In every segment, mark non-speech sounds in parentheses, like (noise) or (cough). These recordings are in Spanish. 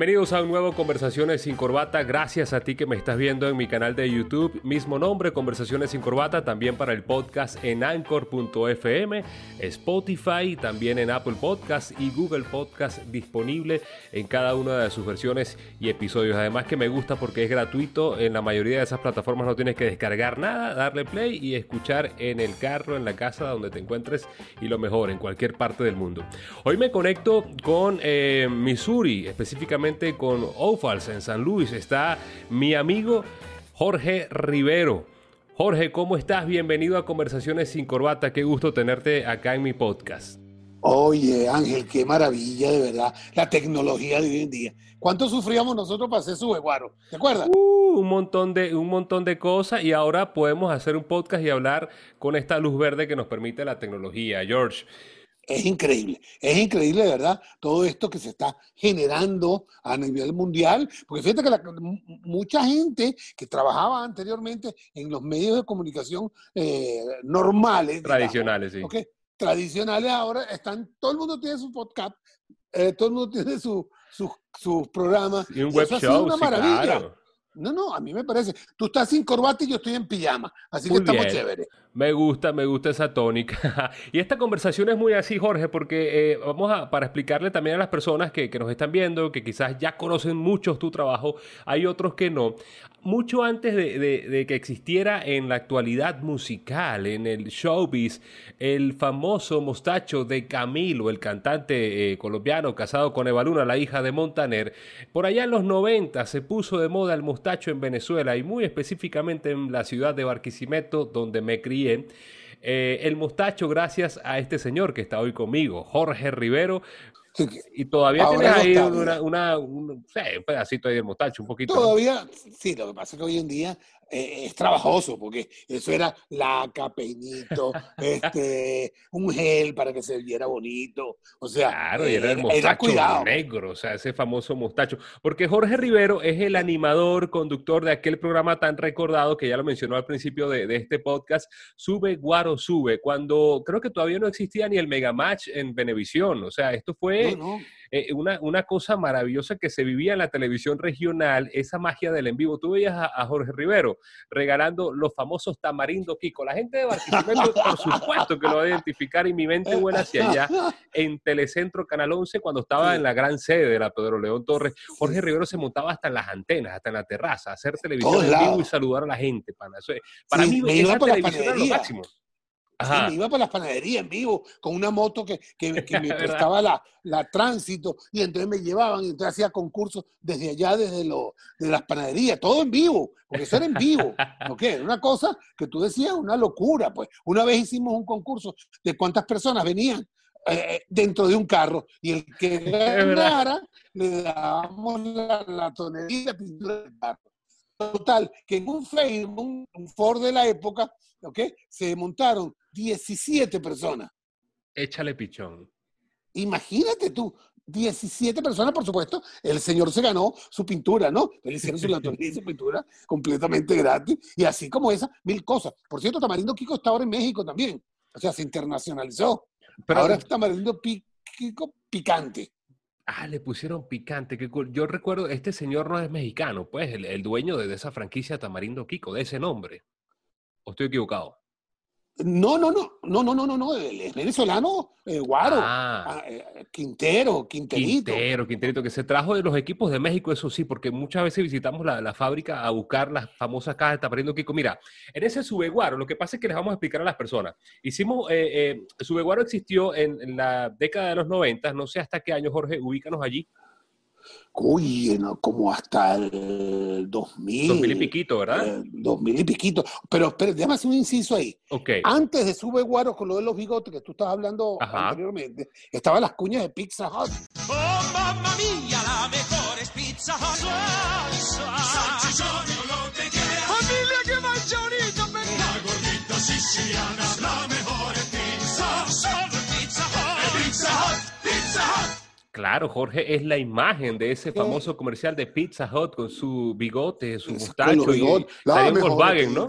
Bienvenidos a un nuevo Conversaciones sin Corbata. Gracias a ti que me estás viendo en mi canal de YouTube, mismo nombre, Conversaciones sin Corbata, también para el podcast en anchor.fm, Spotify, también en Apple Podcast y Google Podcast disponible en cada una de sus versiones y episodios. Además que me gusta porque es gratuito, en la mayoría de esas plataformas no tienes que descargar nada, darle play y escuchar en el carro, en la casa, donde te encuentres y lo mejor, en cualquier parte del mundo. Hoy me conecto con eh, Missouri, específicamente con Ofals en San Luis. Está mi amigo Jorge Rivero. Jorge, ¿cómo estás? Bienvenido a Conversaciones sin Corbata. Qué gusto tenerte acá en mi podcast. Oye, Ángel, qué maravilla, de verdad, la tecnología de hoy en día. ¿Cuánto sufríamos nosotros para hacer su veguaro? ¿Te acuerdas? Uh, un, montón de, un montón de cosas y ahora podemos hacer un podcast y hablar con esta luz verde que nos permite la tecnología. George, es increíble, es increíble, verdad, todo esto que se está generando a nivel mundial, porque fíjate que mucha gente que trabajaba anteriormente en los medios de comunicación eh, normales, tradicionales, sí. Tradicionales ahora están, todo el mundo tiene su podcast, eh, todo el mundo (laughs) tiene sus su, programas. Y un web show, una maravilla. No, no, a mí me parece. Tú estás sin corbata y yo estoy en pijama. Así que estamos chéveres. Me gusta, me gusta esa tónica. (laughs) y esta conversación es muy así, Jorge, porque eh, vamos a, para explicarle también a las personas que, que, nos están viendo, que quizás ya conocen mucho tu trabajo, hay otros que no. Mucho antes de, de, que existiera en la actualidad musical, en el showbiz, el famoso mostacho de Camilo, el cantante eh, colombiano casado con Eva Luna, la hija de Montaner, por allá en los 90 se puso de moda el mostacho en Venezuela y muy específicamente en la ciudad de Barquisimeto, donde me crié eh, el mostacho, gracias a este señor que está hoy conmigo, Jorge Rivero. Y todavía tienes ahí una, un, pedacito ahí del mostacho, un poquito. Todavía, sí, lo que pasa es que hoy en día eh, es trabajoso, porque eso era laca, peinito, este, un gel para que se viera bonito. O sea, claro, y era el mostacho negro, o sea, ese famoso mostacho. Porque Jorge Rivero es el animador, conductor de aquel programa tan recordado que ya lo mencionó al principio de, este podcast, Sube Guaro Sube, cuando creo que todavía no existía ni el Megamatch en Venevisión. O sea, esto fue. Eh, una, una, cosa maravillosa que se vivía en la televisión regional, esa magia del en vivo. Tú veías a, Jorge Rivero regalando los famosos tamarindo Kiko. La gente de Barquisimeto, por supuesto que lo va a identificar y mi mente vuela hacia allá en Telecentro Canal 11 cuando estaba en la gran sede de la Pedro León Torres. Jorge Rivero se montaba hasta en las antenas, hasta en la terraza, a hacer televisión en vivo y saludar a la gente. Para, para mí, esa televisión era lo máximo me iba para las panaderías en vivo con una moto que, que, (laughs) me prestaba la, la, tránsito y entonces me llevaban y entonces hacía concursos desde allá, desde lo, de las panaderías, todo en vivo, porque eso era en vivo. (laughs) ¿ok? Era una cosa que tú decías, una locura. Pues una vez hicimos un concurso de cuántas personas venían eh, eh, dentro de un carro y el que (laughs) ganara le dábamos la, la tonelita de pintura del carro. Total, que en un Facebook, un Ford de la época, ¿ok? Se montaron 17 personas. Échale pichón. Imagínate tú, 17 personas, por supuesto, el señor se ganó su pintura, ¿no? Le hicieron su y su pintura completamente gratis, y así como esa, mil cosas. Por cierto, Tamarindo Kiko está ahora en México también, o sea, se internacionalizó. Pero ahora es Tamarindo Kiko picante. Ah, le pusieron picante, qué cool. Yo recuerdo, este señor no es mexicano, pues, el, el dueño de esa franquicia Tamarindo Kiko, de ese nombre. ¿O estoy equivocado? No, no, no, no, no, no, no, no, es venezolano, eh, Guaro, ah. Ah, eh, Quintero, Quinterito. Quintero, Quinterito, que se trajo de los equipos de México, eso sí, porque muchas veces visitamos la, fábrica a buscar las famosas cajas de Tamarindo Kiko. Mira, en ese Subeguaro, lo que pasa es que les vamos a explicar a las personas. Hicimos, eh, eh Subeguaro existió en, en, la década de los 90, no sé hasta qué año, Jorge, ubícanos allí. Uy, como hasta el 2000. 2000 y piquito, ¿verdad? 2000 eh, y piquito. Pero, espera, déjame hacer un inciso ahí. Okay. Antes de Sube Guaro con lo de los bigotes que tú estabas hablando anteriormente, estaban las cuñas de Pizza Hut. Oh, mamma mía, la mejor es Pizza Hut. Salchichón, lo que quieras. Familia, que mancha ahorita, Una gordita siciliana, Claro, Jorge es la imagen de ese famoso comercial de Pizza Hut con su bigote, su mustacho y la Volkswagen, ¿no?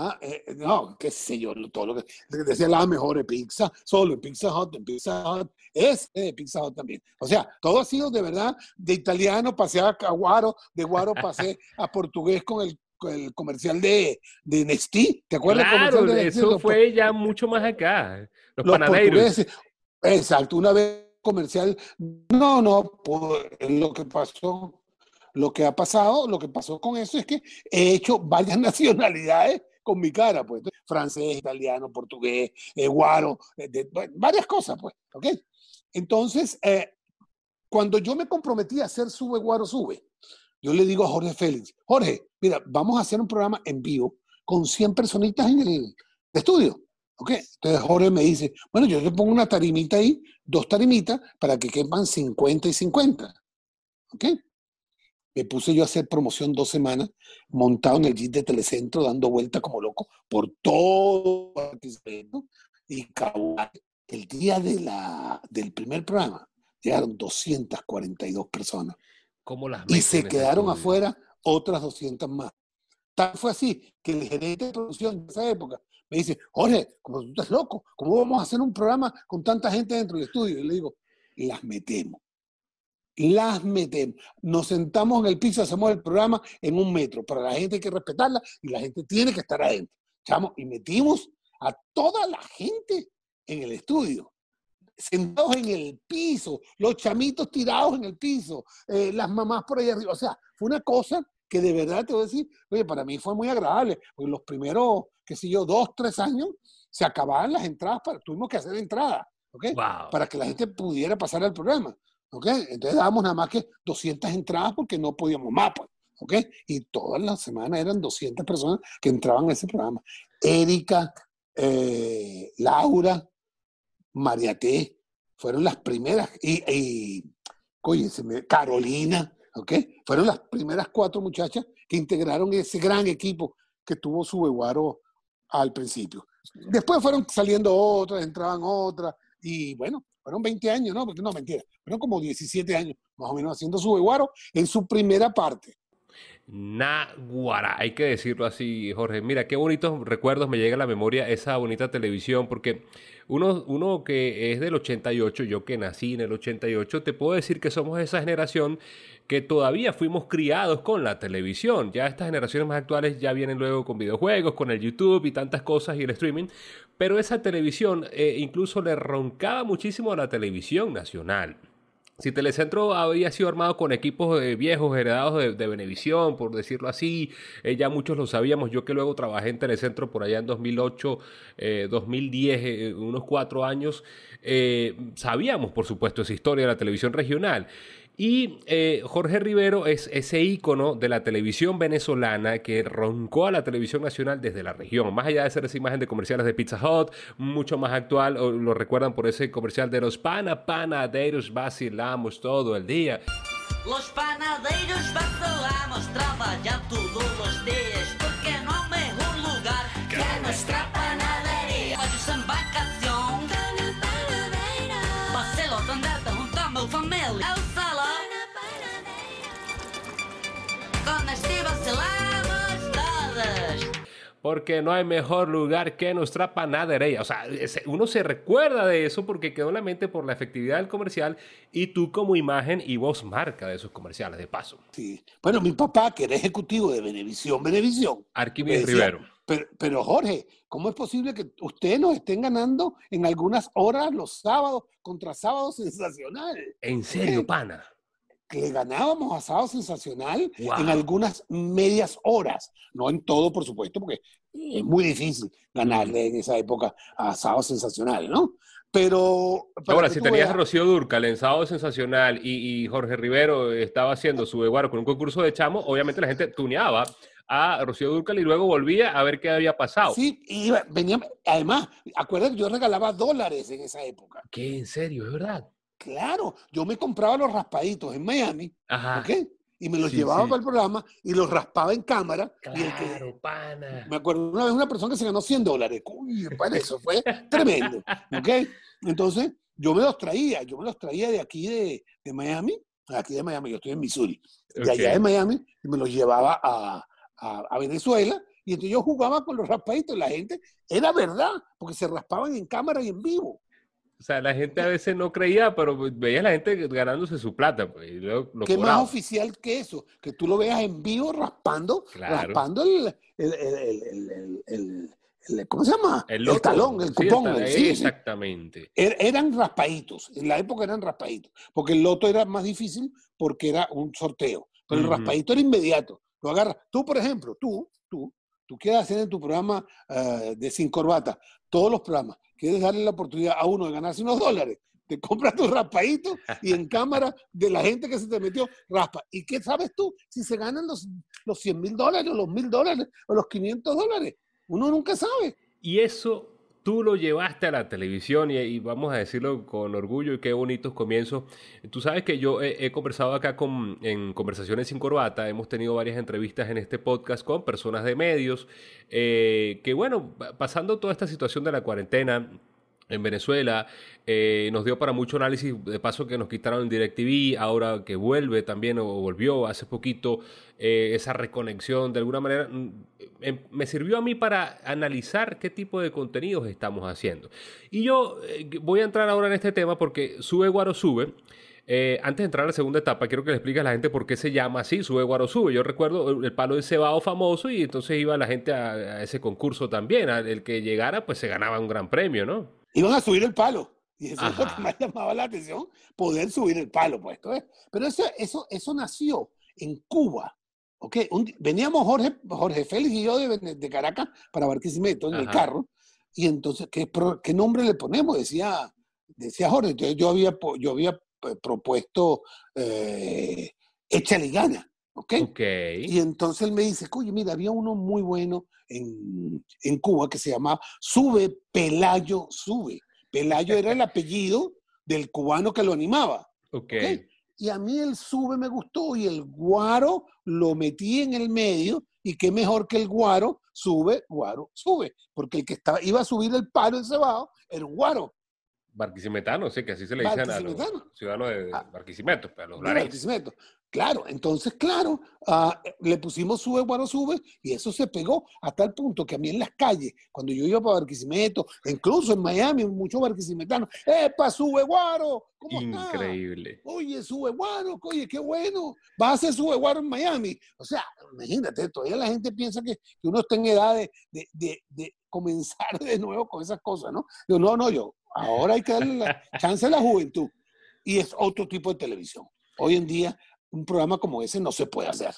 Ah, eh, no, qué sé yo, todo lo que, decía la mejor pizza, solo en Pizza Hut, en Pizza Hut, es de Pizza Hut también. O sea, todo ha sido de verdad, de italiano pasé a Guaro, de Guaro pasé a portugués con el, el comercial de, de Nestí, ¿te acuerdas? Claro, de eso fue ya mucho más acá, los, panaderos. Exacto, una vez comercial, no, no, lo que pasó, lo que ha pasado, lo que pasó con eso es que he hecho varias (laughs) nacionalidades con mi cara, pues, francés, italiano, portugués, eh, guaro, eh, varias cosas, pues, ¿ok? Entonces, eh, cuando yo me comprometí a hacer Sube Guaro Sube, yo le digo a Jorge Félix, Jorge, mira, vamos a hacer un programa en vivo con 100 personitas en el estudio. ¿Ok? Entonces Jorge me dice, bueno, yo le pongo una tarimita ahí, dos tarimitas, para que quepan 50 y 50. ¿Ok? me puse yo a hacer promoción dos semanas, montado en el jeep de Telecentro, dando vuelta como loco por todo y el día de la, del primer programa llegaron 242 personas. ¿Cómo las y se quedaron afuera otras 200 más. Tal fue así que el gerente de producción de esa época me dice, Jorge, como tú estás loco, ¿cómo vamos a hacer un programa con tanta gente dentro del estudio? Y le digo, las metemos las metemos. Nos sentamos en el piso, hacemos el programa en un metro. Para la gente hay que respetarla y la gente tiene que estar adentro. Chamo, y metimos a toda la gente en el estudio, sentados en el piso, los chamitos tirados en el piso, eh, las mamás por ahí arriba. O sea, fue una cosa que de verdad te voy a decir, oye, para mí fue muy agradable, porque los primeros, qué sé yo, dos, tres años, se acababan las entradas, para, tuvimos que hacer entradas, ¿ok? Para que la gente pudiera pasar al programa. ¿ok? Entonces dábamos nada más que 200 entradas porque no podíamos más, pues, ¿ok? Y todas las semanas eran 200 personas que entraban a ese programa. Erika, eh, Laura, María T, fueron las primeras, y, y oye, Carolina, ¿ok? Fueron las primeras cuatro muchachas que integraron ese gran equipo que tuvo su Beguaro al principio. Después fueron saliendo otras, entraban otras, y bueno, fueron 20 años, ¿no? Porque no, mentira. Fueron como 17 años, más o menos, haciendo su Beguaro en su primera parte. Naguara, hay que decirlo así, Jorge. Mira, qué bonitos recuerdos me llega a la memoria esa bonita televisión, porque uno, uno que es del 88, yo que nací en el 88, te puedo decir que somos esa generación que todavía fuimos criados con la televisión. Ya estas generaciones más actuales ya vienen luego con videojuegos, con el YouTube y tantas cosas y el streaming, pero esa televisión eh, incluso le roncaba muchísimo a la televisión nacional. Si Telecentro había sido armado con equipos viejos heredados de, de Venevisión, por decirlo así, eh, ya muchos lo sabíamos. Yo que luego trabajé en Telecentro por allá en 2008, 2010, eh, unos cuatro años, sabíamos, por supuesto, esa historia de la televisión regional. Y eh, Jorge Rivero es ese ícono de la televisión venezolana que roncó a la televisión nacional desde la región. Más allá de ser esa imagen de comerciales de Pizza Hut, mucho más actual, lo recuerdan por ese comercial de los pana panaderos vacilamos todo el día. Los panaderos vacilamos, trabajar todos los Porque no hay mejor lugar que nuestra panadería. O sea, uno se recuerda de eso porque quedó en la mente por la efectividad del comercial y tú como imagen y voz marca de esos comerciales, de paso. Sí. Bueno, mi papá, que era ejecutivo de Benevisión, Benevisión. Arquímedes Rivero. Pero, pero, Jorge, ¿cómo es posible que ustedes nos estén ganando en algunas horas los sábados contra sábados sensacional? ¿En serio, pana? que le ganábamos a Sábado Sensacional en algunas medias horas, no en todo, por supuesto, porque es muy difícil ganarle en esa época a Sábado Sensacional, ¿no? Pero... Ahora, si tenías a Rocío Durcal en Sábado Sensacional y, Jorge Rivero estaba haciendo su deguaro con un concurso de chamo, obviamente la gente tuneaba a Rocío Durcal y luego volvía a ver qué había pasado. Sí, y venía, además, acuérdate, yo regalaba dólares en esa época. ¿Qué? ¿En serio? ¿Es verdad? Claro, yo me compraba los raspaditos en Miami, ¿ok? Y me los llevaba para el programa y los raspaba en cámara. Claro, pana. Me acuerdo una vez una persona que se ganó 100 dólares. Uy, para eso fue (laughs) tremendo, ¿ok? Entonces, yo me los traía, yo me los traía de aquí de, de Miami, aquí de Miami, yo estoy en Missouri, de allá de Miami, y me los llevaba a, a, a Venezuela Y entonces yo jugaba con los raspaditos. La gente, era verdad, porque se raspaban en cámara y en vivo. O sea, la gente a veces no creía, pero veía a la gente ganándose su plata. Pues, ¿Qué más oficial que eso? Que tú lo veas en vivo raspando, raspando el, ¿cómo se llama? El, talón, el cupón. exactamente. Er, eran raspaditos, en la época eran raspaditos, porque el loto era más difícil porque era un sorteo, pero el raspadito era inmediato. Lo agarras. Tú, por ejemplo, tú, tú, tú quieres hacer en tu programa eh, de Sin Corbata, todos los programas, quieres darle la oportunidad a uno de ganarse unos dólares, te compras tu raspadito y en cámara de la gente que se te metió, raspa. ¿Y qué sabes tú? Si se ganan los, los 100 mil dólares, o los mil dólares, o los 500 dólares. Uno nunca sabe. Y eso tú lo llevaste a la televisión y, vamos a decirlo con orgullo y qué bonitos comienzos. Tú sabes que yo he, conversado acá con, en Conversaciones sin Corbata, hemos tenido varias entrevistas en este podcast con personas de medios, eh, que bueno, pasando toda esta situación de la cuarentena, en Venezuela. Eh, nos dio para mucho análisis, de paso que nos quitaron el DirecTV, ahora que vuelve también o volvió hace poquito, eh, esa reconexión de alguna manera, mm, em, me sirvió a mí para analizar qué tipo de contenidos estamos haciendo. Y yo eh, voy a entrar ahora en este tema porque Sube Guaro Sube. antes de entrar a la segunda etapa, quiero que le expliques a la gente por qué se llama así, Sube Guaro Sube. Yo recuerdo el palo de cebado famoso y entonces iba la gente a, a ese concurso también. El que llegara, pues se ganaba un gran premio, ¿no? Iban a subir el palo. Y eso es lo que más llamaba la atención, poder subir el palo, pues. Pero eso, eso, eso nació en Cuba. Okay. veníamos Jorge, Jorge Félix y yo de, de Caracas para Barquisimeto en el carro. Y entonces, ¿qué, ¿qué, nombre le ponemos? Decía, decía Jorge. Entonces yo había, yo había eh, propuesto eh, Échale gana. ¿Okay? Y entonces él me dice, oye, mira, había uno muy bueno en, en Cuba que se llamaba Sube Pelayo Sube. Pelayo era el (laughs) apellido del cubano que lo animaba. Okay. Y a mí el sube me gustó y el guaro lo metí en el medio y qué mejor que el guaro sube, guaro sube, porque el que estaba, iba a subir el palo del cebado era un guaro. Barquisimetano, sí, que así se le dicen a los ciudadanos de ah. Barquisimeto, a los Barquisimeto. Claro, entonces, claro, ah, le pusimos sube, bueno, sube, y eso se pegó hasta el punto que a mí en las calles, cuando yo iba para Barquisimeto, incluso en Miami, muchos barquisimetanos, ¡epa, sube, guaro! ¿Cómo Increíble. Oye, sube, guaro, oye, qué bueno, vas a hacer sube, guaro en Miami. O sea, imagínate, todavía la gente piensa que, uno está en edad de, de, de, comenzar de nuevo con esas cosas, ¿no? Yo, no, no, yo, ahora hay que darle la chance a la juventud. Y es otro tipo de televisión. Hoy en día un programa como ese no se puede hacer.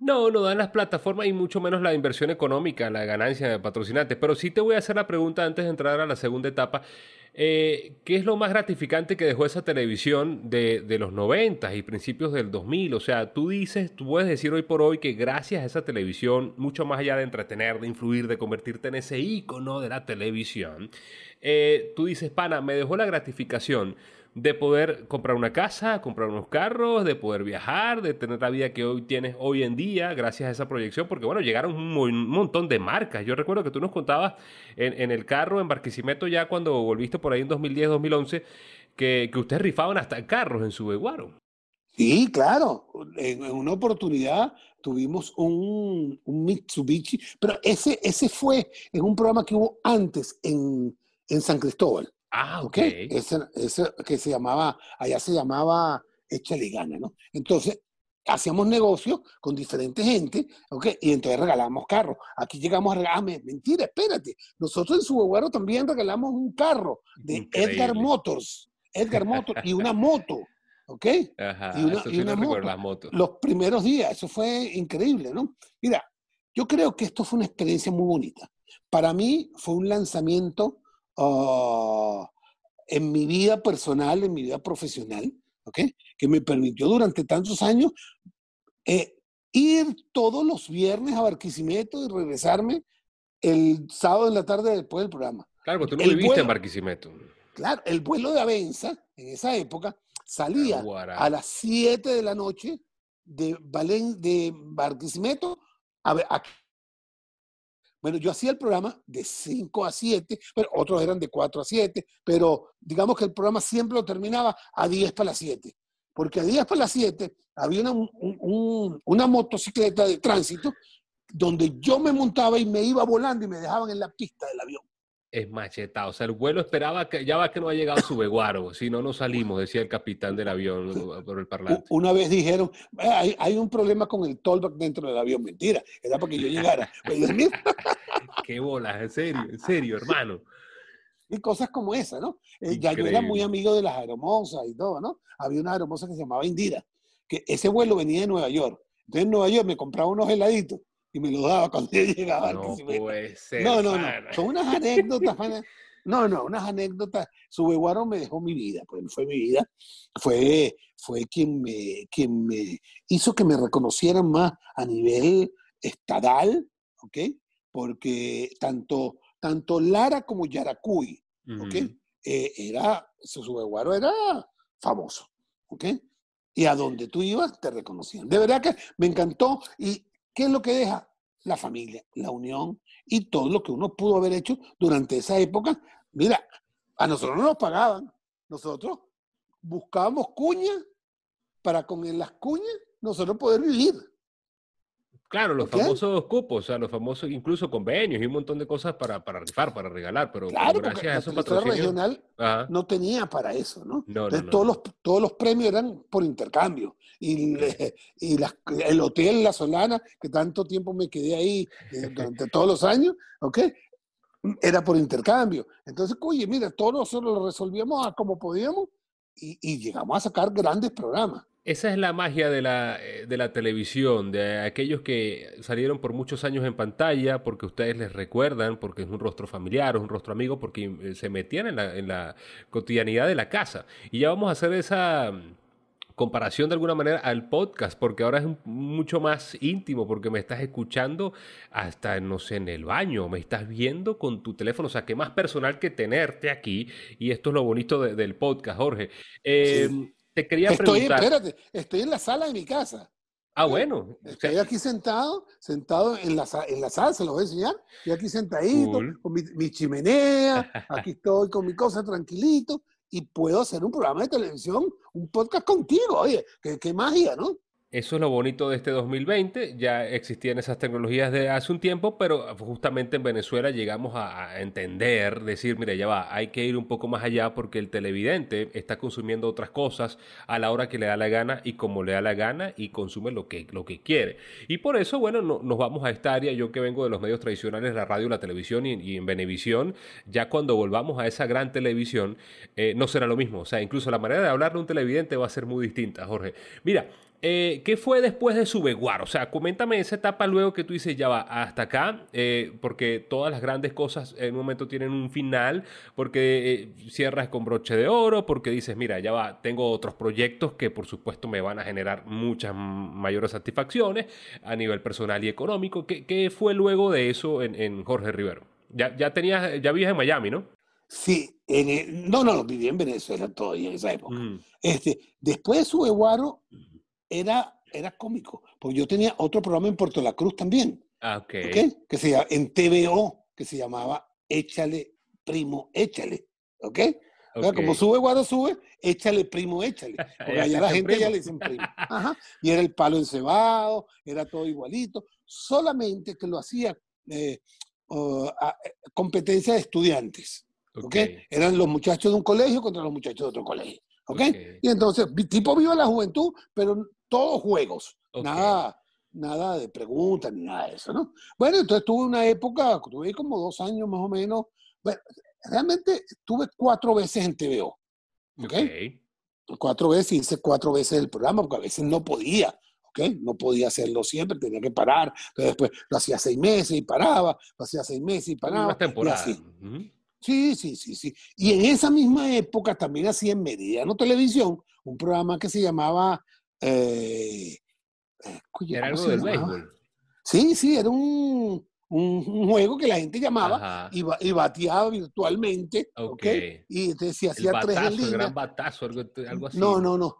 No, no dan las plataformas y mucho menos la inversión económica, la ganancia de patrocinantes. Pero sí te voy a hacer la pregunta antes de entrar a la segunda etapa. Eh, ¿Qué es lo más gratificante que dejó esa televisión de, de, los 90 y principios del 2000? O sea, tú dices, tú puedes decir hoy por hoy que gracias a esa televisión, mucho más allá de entretener, de influir, de convertirte en ese ícono de la televisión, eh, tú dices, pana, me dejó la gratificación de poder comprar una casa, comprar unos carros, de poder viajar, de tener la vida que hoy tienes hoy en día gracias a esa proyección, porque bueno, llegaron un, montón de marcas. Yo recuerdo que tú nos contabas en, el carro, en Barquisimeto, ya cuando volviste por ahí en 2010, 2011, que, que ustedes rifaban hasta carros en su Beguaro. Sí, claro. En, una oportunidad tuvimos un, un, Mitsubishi, pero ese, ese fue en un programa que hubo antes en, en San Cristóbal. Ah, ok. Ese, que se llamaba, allá se llamaba Échale Gana, ¿no? Entonces, hacíamos negocios con diferente gente, ¿ok? Y entonces regalamos carros. Aquí llegamos a regalar, mentira, espérate. Nosotros en Subeguaro también regalamos un carro de Edgar Motors, Edgar Motors, y una moto, ¿ok? Ajá, y una, y una moto. Los primeros días, eso fue increíble, ¿no? Mira, yo creo que esto fue una experiencia muy bonita. Para mí fue un lanzamiento Ah, en mi vida personal, en mi vida profesional, ¿okay? que me permitió durante tantos años eh, ir todos los viernes a Barquisimeto y regresarme el sábado en la tarde después del programa. Claro, tú no viviste en Barquisimeto. Claro, el vuelo de Avenza en esa época salía a las 7 de la noche de, Valen, de Barquisimeto a, a bueno, yo hacía el programa de 5 a 7, pero otros eran de 4 a 7, pero digamos que el programa siempre lo terminaba a 10 para las 7, porque a 10 para las 7 había una, una motocicleta de tránsito donde yo me montaba y me iba volando y me dejaban en la pista del avión. Es machetado. O sea, el vuelo esperaba que ya va que no ha llegado su veguaro. si no, no salimos, decía el capitán del avión (laughs) por el parlante. Una vez dijeron, hay, hay, un problema con el tollback dentro del avión. Mentira, era para que yo llegara. (laughs) Qué bolas, en serio, en serio, hermano. Y cosas como esa, ¿no? Eh, ya yo era muy amigo de las aeromosas y todo, ¿no? Había una aeromosa que se llamaba Indira, que ese vuelo venía de Nueva York. Entonces en Nueva York me compraba unos heladitos y me los daba cuando (laughs) yo llegaba. No puede ser. No, no, no. Son unas anécdotas, No, no, unas anécdotas. Su Beguaro me dejó mi vida, pues fue mi vida. Fue, fue quien, me, quien me hizo que me reconocieran más a nivel estatal, ¿ok? Porque tanto, tanto Lara como Yaracuy, ¿ok? Eh, era, su Beguaro era famoso, ¿ok? Y a donde tú ibas te reconocían. De verdad que me encantó. ¿Y qué es lo que deja? La familia, la unión y todo lo que uno pudo haber hecho durante esa época. Mira, a nosotros no nos pagaban. Nosotros buscábamos cuñas para con las cuñas nosotros poder vivir. Claro, los famosos cupos, o sea, los famosos incluso convenios y un montón de cosas para, para rifar, para regalar, pero, claro, gracias a esos patrocinios... regional no tenía para eso, ¿no? Entonces todos, los, todos los premios eran por intercambio. Y, y el hotel La Solana, que tanto tiempo me quedé ahí eh, durante todos los años, ¿ok? Era por intercambio. Entonces, oye, mira, todos nosotros lo resolvíamos como podíamos y, y llegamos a sacar grandes programas. Esa es la magia de la, eh, de la, televisión, de aquellos que salieron por muchos años en pantalla, porque ustedes les recuerdan, porque es un rostro familiar, es un rostro amigo, porque eh, se metían en la, en la cotidianidad de la casa. Y ya vamos a hacer esa mm, comparación de alguna manera al podcast, porque ahora es mucho más íntimo, porque me estás escuchando hasta, no sé, en el baño, me estás viendo con tu teléfono, o sea, qué más personal que tenerte aquí, y esto es lo bonito del podcast, Jorge. Eh, te quería estoy, Espérate, estoy en la sala de mi casa. Ah, bueno. Estoy aquí sentado, sentado en la, en la sala, se lo voy a enseñar. Estoy aquí sentadito, con mi, chimenea, (laughs) aquí estoy con mi cosa tranquilito y puedo hacer un programa de televisión, un podcast contigo. Oye, qué, qué magia, ¿no? Eso es lo bonito de este 2020. Ya existían esas tecnologías de hace un tiempo, pero justamente en Venezuela llegamos a, entender, decir, mira, ya va, hay que ir un poco más allá porque el televidente está consumiendo otras cosas a la hora que le da la gana y como le da la gana y consume lo que, lo que quiere. Y por eso, bueno, nos vamos a esta área. Yo que vengo de los medios tradicionales, la radio, la televisión y, en Venevisión, ya cuando volvamos a esa gran televisión, eh, no será lo mismo. O sea, incluso la manera de hablar de un televidente va a ser muy distinta, Jorge. Mira, eh, ¿Qué fue después de su Beguar? O sea, coméntame esa etapa luego que tú dices, ya va, hasta acá, eh, porque todas las grandes cosas en un momento tienen un final, porque eh, cierras con broche de oro, porque dices, mira, ya va, tengo otros proyectos que por supuesto me van a generar muchas mayores satisfacciones a nivel personal y económico. ¿Qué, fue luego de eso en, Jorge Rivero? Ya, ya tenías, ya vivías en Miami, ¿no? Sí, no, no, viví en Venezuela todavía en esa época. Mm. Este, después de su Beguaro era, era cómico, porque yo tenía otro programa en Puerto La Cruz también. Ah, ok. Que se llama, en TVO, que se llamaba Échale, primo, échale. ¿Ok? okay. Como sube, guarda, sube, échale, primo, échale. (laughs) Porque allá la gente ya le dicen primo. Ajá. Y era el palo encebado, era todo igualito. Solamente que lo hacía eh, competencia de estudiantes. Okay. Eran los muchachos de un colegio contra los muchachos de otro colegio. ¿Ok? Y entonces, tipo viva la juventud, pero todos juegos, nada, nada de preguntas ni nada de eso, ¿no? Bueno, entonces tuve una época, tuve como dos años más o menos, bueno, realmente tuve cuatro veces en TVO, ¿ok? Cuatro veces, hice cuatro veces el programa, porque a veces no podía, ¿ok? No podía hacerlo siempre, tenía que parar, entonces después lo hacía seis meses y paraba, lo hacía seis meses y paraba. Una temporada. Sí, sí, sí, sí. Y en esa misma época también hacía en Meridiano Televisión un programa que se llamaba eh, eh era algo del béisbol. Sí, sí, era un, un, juego que la gente llamaba y, y, bateaba virtualmente. Ok. Y entonces si hacía tres en línea. Gran batazo, algo, así. No, no, no.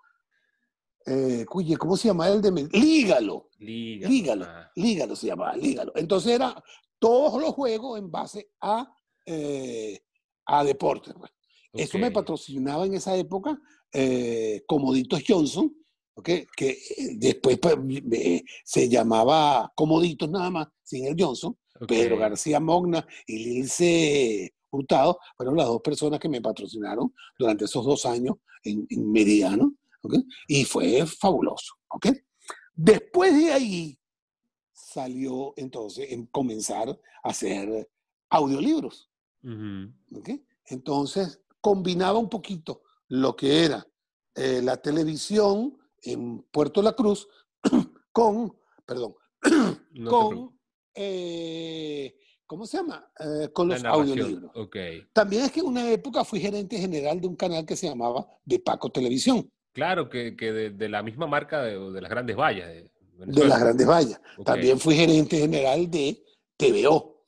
Eh, cuye, ¿cómo se llama el de Lígalo. Lígalo. Lígalo, lígalo se llamaba, lígalo. Entonces era todos los juegos en base a, eh, a deportes. Pues. Eso me patrocinaba en esa época Comoditos Johnson, ¿okay? que eh, después pues, se llamaba Comoditos nada más, sin el Johnson, Pedro García Mogna y Lilce Hurtado fueron las dos personas que me patrocinaron durante esos dos años en, en Meridiano, y fue fabuloso. ¿okay? Después de ahí salió entonces en comenzar a hacer audiolibros. Entonces combinaba un poquito lo que era eh, la televisión en Puerto La Cruz (clears throat) con, perdón, (clears throat) con, eh, ¿cómo se llama? Eh, con los audiolibros. También es que en una época fui gerente general de un canal que se llamaba De Paco Televisión. Claro, que, de, la misma marca de, las grandes vallas. De, las grandes vallas. También fui gerente general de TVO.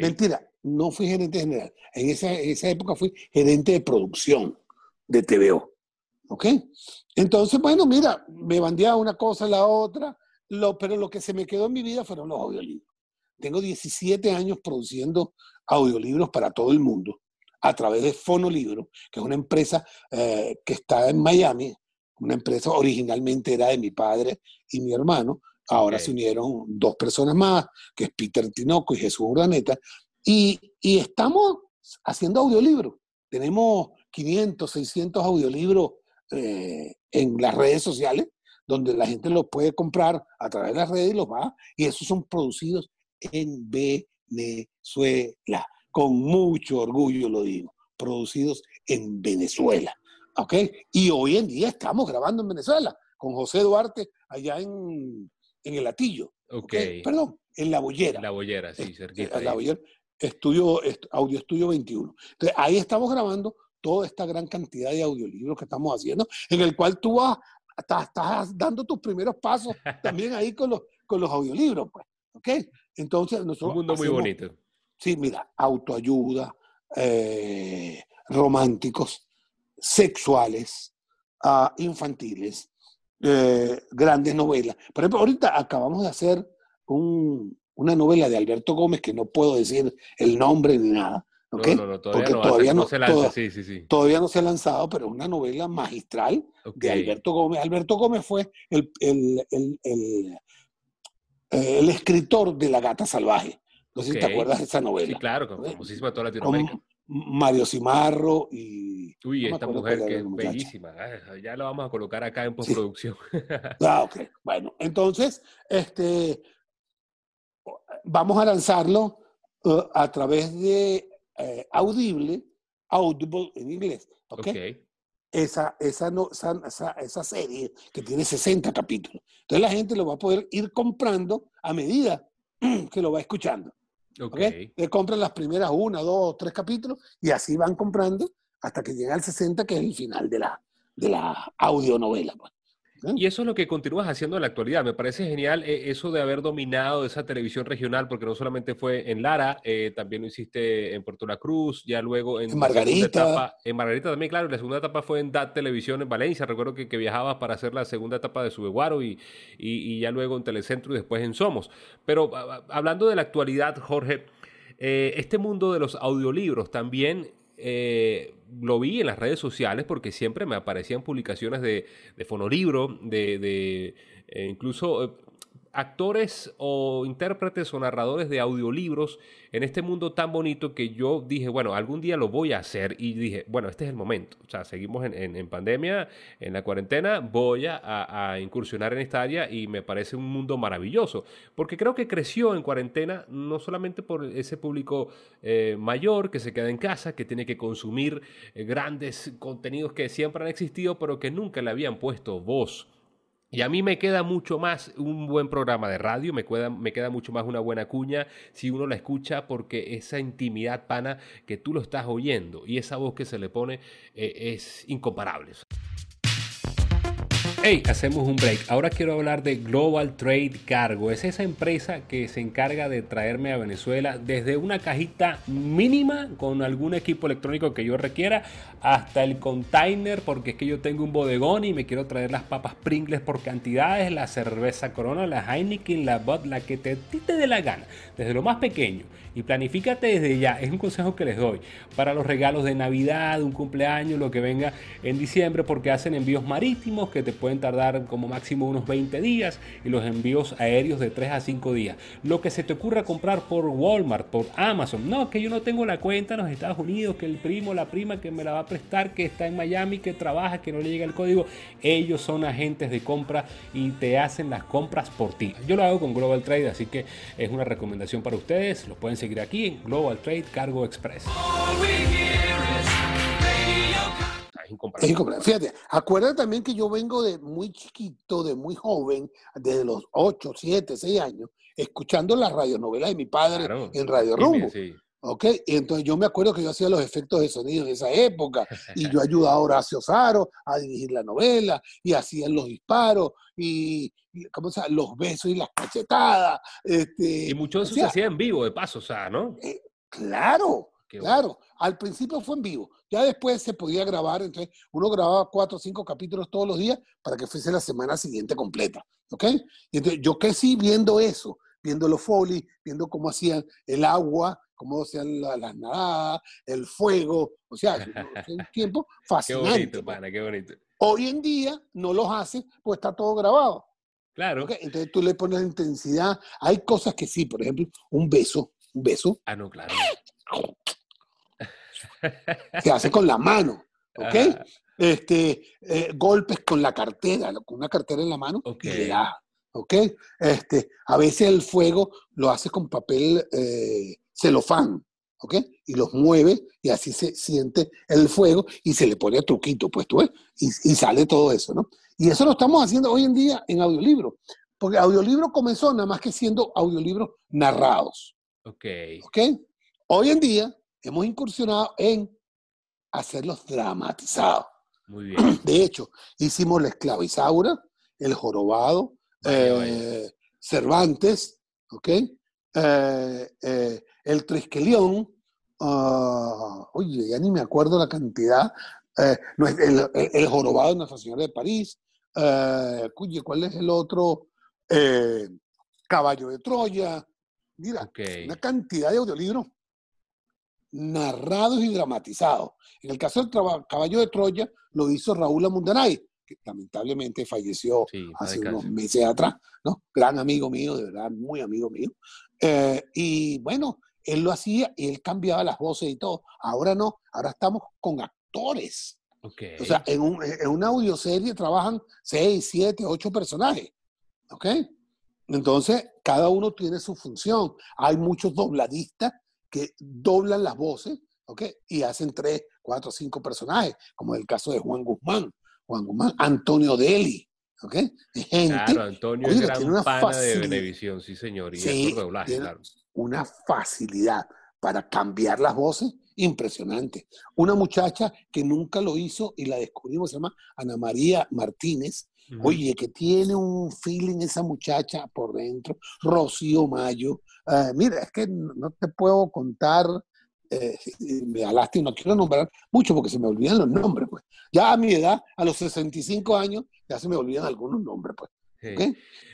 Mentira, no fui gerente general. En esa, esa época fui gerente de producción de TVO. ¿Ok? Entonces, bueno, mira, me bandeaba una cosa, la otra, lo, pero lo que se me quedó en mi vida fueron los audiolibros. Tengo 17 años produciendo audiolibros para todo el mundo a través de Fonolibro, que es una empresa eh, que está en Miami, una empresa originalmente era de mi padre y mi hermano, ahora se unieron dos personas más, que es Peter Tinoco y Jesús Urdaneta, y, y estamos haciendo audiolibros. Tenemos 500, 600 audiolibros eh, en las redes sociales, donde la gente los puede comprar a través de las redes y los va, y esos son producidos en Venezuela con mucho orgullo lo digo, producidos en Venezuela. ¿Ok? Y hoy en día estamos grabando en Venezuela, con José Duarte allá en, en el Latillo. Ok. Perdón, en La Bollera. La Bollera, sí, cerquita. La Bollera, estudio, Audio Estudio 21. Entonces, ahí estamos grabando toda esta gran cantidad de audiolibros que estamos haciendo, en el cual tú vas, estás, dando tus primeros pasos (laughs) también ahí con los, con los audiolibros, pues. ¿Ok? Entonces, nosotros. Un mundo muy bonito. Sí, mira, autoayuda, eh, románticos, sexuales, ah, infantiles, eh, grandes novelas. Por ejemplo, ahorita acabamos de hacer una novela de Alberto Gómez, que no puedo decir el nombre ni nada, No, no, todavía Porque todavía, no, se lanza, sí, sí, sí. todavía no se ha lanzado, pero una novela magistral de Alberto Gómez. Alberto Gómez fue el, el, el, el escritor de La Gata Salvaje. No sé si te acuerdas de esa novela. Sí, claro, famosísima toda Latinoamérica. Mario Cimarro y... Uy, esta mujer que es bellísima. Ah, ya la vamos a colocar acá en postproducción. (laughs) Ah, ok. Bueno, entonces, este, vamos a lanzarlo uh, a través de eh, Audible, Audible en inglés. ¿Ok? okay. Esa, esa, no, esa, esa, serie que tiene 60 capítulos. Entonces la gente lo va a poder ir comprando a medida (clears throat) que lo va escuchando. Okay. Le compran las primeras una, dos, tres capítulos y así van comprando hasta que llega al 60, que es el final de la, de la audionovela. Pues. Y eso es lo que continúas haciendo en la actualidad. Me parece genial eh, eso de haber dominado esa televisión regional, porque no solamente fue en Lara, eh, también lo hiciste en Puerto La Cruz, ya luego en, Margarita. Etapa, en Margarita también, claro. La segunda etapa fue en DAT Televisión en Valencia. Recuerdo que, que viajabas para hacer la segunda etapa de Subeguaro y, y, y, ya luego en Telecentro y después en Somos. Pero hablando de la actualidad, Jorge, eh, este mundo de los audiolibros también eh, lo vi en las redes sociales porque siempre me aparecían publicaciones de, de fonolibro, de, de eh, incluso eh, actores o intérpretes o narradores de audiolibros en este mundo tan bonito que yo dije, bueno, algún día lo voy a hacer y dije, bueno, este es el momento. O sea, seguimos en, pandemia, en la cuarentena, voy a, incursionar en esta área y me parece un mundo maravilloso, porque creo que creció en cuarentena no solamente por ese público eh, mayor que se queda en casa, que tiene que consumir eh, grandes contenidos que siempre han existido, pero que nunca le habían puesto voz y a mí me queda mucho más un buen programa de radio, me queda, me queda mucho más una buena cuña si uno la escucha porque esa intimidad pana que tú lo estás oyendo y esa voz que se le pone eh, es incomparable. Hey, hacemos un break. Ahora quiero hablar de Global Trade Cargo. Es esa empresa que se encarga de traerme a Venezuela desde una cajita mínima con algún equipo electrónico que yo requiera hasta el container porque es que yo tengo un bodegón y me quiero traer las papas Pringles por cantidades, la cerveza Corona, la Heineken, la Bud, la que te, te dé la gana, desde lo más pequeño. Y planifícate desde ya, es un consejo que les doy para los regalos de Navidad, un cumpleaños, lo que venga en diciembre porque hacen envíos marítimos que te pueden tardar como máximo unos 20 días y los envíos aéreos de 3 a 5 días. Lo que se te ocurra comprar por Walmart, por Amazon, no, que yo no tengo la cuenta en los Estados Unidos, que el primo, la prima que me la va a prestar, que está en Miami, que trabaja, que no le llega el código, ellos son agentes de compra y te hacen las compras por ti. Yo lo hago con Global Trade, así que es una recomendación para ustedes. Los pueden seguir aquí en Global Trade Cargo Express. Es incomparable. Fíjate, acuérdate también que yo vengo de muy chiquito, de muy joven, desde los 8, 7, 6 años, escuchando la radionovela de mi padre Claro. en Radio Rumbo. Sí. ¿Ok? Y entonces yo me acuerdo que yo hacía los efectos de sonido en esa época y yo (laughs) ayudaba a Horacio Saro a dirigir la novela y hacían los disparos y, y ¿cómo se llama? los besos y las cachetadas. Este, Y mucho de o eso sea, se hacía en vivo, de paso, o sea, ¿no? Claro, Qué claro. Al principio fue en vivo, ya después se podía grabar, entonces uno grababa cuatro o cinco capítulos todos los días para que fuese la semana siguiente completa, ¿ok? Y entonces yo crecí viendo eso, viendo los Foley, viendo cómo hacían el agua, cómo hacían la- las nadadas, el fuego, o sea, (laughs) es un- tiempo Qué fascinante. bonito, pues. pana, qué bonito. Hoy en día no los hace, pues está todo grabado. Claro. Entonces tú le pones intensidad. Hay cosas que sí, por ejemplo, un beso, un beso Ah, no, claro. (laughs) se hace con la mano, ¿ok? Ajá. Este, eh, golpes con la cartera, con una cartera en la mano Ok. y le da, ¿ok? Este, a veces el fuego lo hace con papel eh, celofán, ¿ok? Y los mueve y así se siente el fuego y se le pone truquito, pues tú ves, y, y sale todo eso, ¿no? Y eso lo estamos haciendo hoy en día en audiolibro, porque audiolibro comenzó nada más que siendo audiolibros narrados. Ok. ¿Ok? Hoy en día hemos incursionado en hacerlos dramatizados. Muy bien. (clears throat) De hecho, hicimos La Esclavizaura, El Jorobado, eh, Cervantes, ¿ok? Eh, eh, el Trisquelión, ah, oye, ya ni me acuerdo la cantidad, eh, el, el- el Jorobado de Nuestra Señora de París, eh, oye, ¿cuál es el otro? Eh, Caballo de Troya, mira, una cantidad de audiolibros narrados y dramatizados. En el caso del Caballo de Troya lo hizo Raúl Amundanay, que lamentablemente falleció Sí, hace unos meses atrás, ¿no? Gran amigo mío, de verdad, muy amigo mío. Eh, y bueno, él lo hacía y él cambiaba las voces y todo. Ahora no, ahora estamos con actores. Ok. O sea, en, un, en una audioserie trabajan seis, siete, ocho personajes. ¿Ok? Entonces, cada uno tiene su función. Hay muchos dobladistas que doblan las voces, ¿ok? Y hacen tres, cuatro, cinco personajes, como el caso de Juan Guzmán. Juan Guzmán, Antonio Deli, ¿ok? Gente, Claro, Antonio oye, es gran tiene una pana de. Venevisión, sí, señor. Y Sí, actor de doblaje, tiene- claro. Una facilidad para cambiar las voces impresionante. Una muchacha que nunca lo hizo y la descubrimos, se llama Ana María Martínez. Oye, que tiene un feeling esa muchacha por dentro. Rocío Mayo. Ah, mira, es que no te puedo contar, eh, me da lástima, no quiero nombrar mucho porque se me olvidan los nombres, pues. Ya a mi edad, a los 65 años, ya se me olvidan algunos nombres, pues.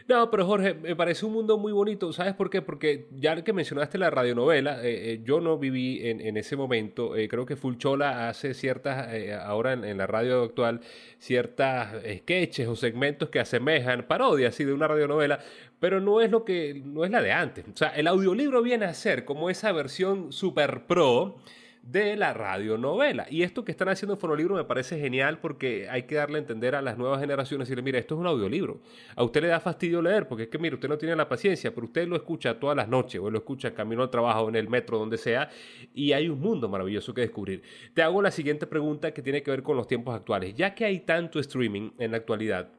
No, pero Jorge, me parece un mundo muy bonito. ¿Sabes por qué? Porque ya que mencionaste la radionovela, eh, eh, yo no viví en, en ese momento. Eh, creo que Fulchola hace ciertas, ahora en, en la radio actual, ciertas sketches o segmentos que asemejan, parodias, sí, de una radionovela, pero no es lo que, no es la de antes. O sea, el audiolibro viene a ser como esa versión super pro de la radionovela. Y esto que están haciendo en Fonolibro me parece genial porque hay que darle a entender a las nuevas generaciones y decirle, mira, esto es un audiolibro. A usted le da fastidio leer porque es que, mire, usted no tiene la paciencia, pero usted lo escucha todas las noches o lo escucha camino al trabajo, en el metro, donde sea, y hay un mundo maravilloso que descubrir. Te hago la siguiente pregunta que tiene que ver con los tiempos actuales. Ya que hay tanto streaming en la actualidad,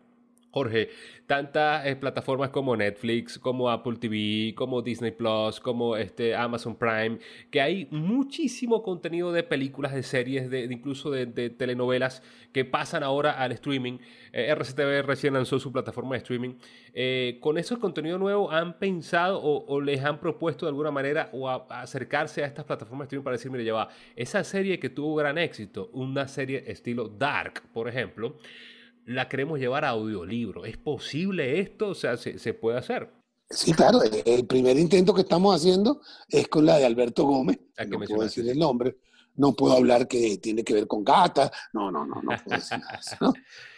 Jorge, tantas eh, plataformas como Netflix, como Apple TV, como Disney Plus, como este, Amazon Prime, que hay muchísimo contenido de películas, de series, de, incluso de, telenovelas que pasan ahora al streaming. Eh, RCTV recién lanzó su plataforma de streaming. Eh, con esos contenido nuevo, ¿han pensado o, les han propuesto de alguna manera o acercarse a estas plataformas de streaming para decir, mire, ya esa serie que tuvo gran éxito, una serie estilo Dark, por ejemplo, la queremos llevar a audiolibro. ¿Es posible esto? O sea, ¿se, se puede hacer? Sí, claro, el primer intento que estamos haciendo es con la de Alberto Gómez, La que no puedo decir el nombre, no puedo hablar que tiene que ver con gata, no, no, no, no puedo decir nada (laughs) de eso, ¿no?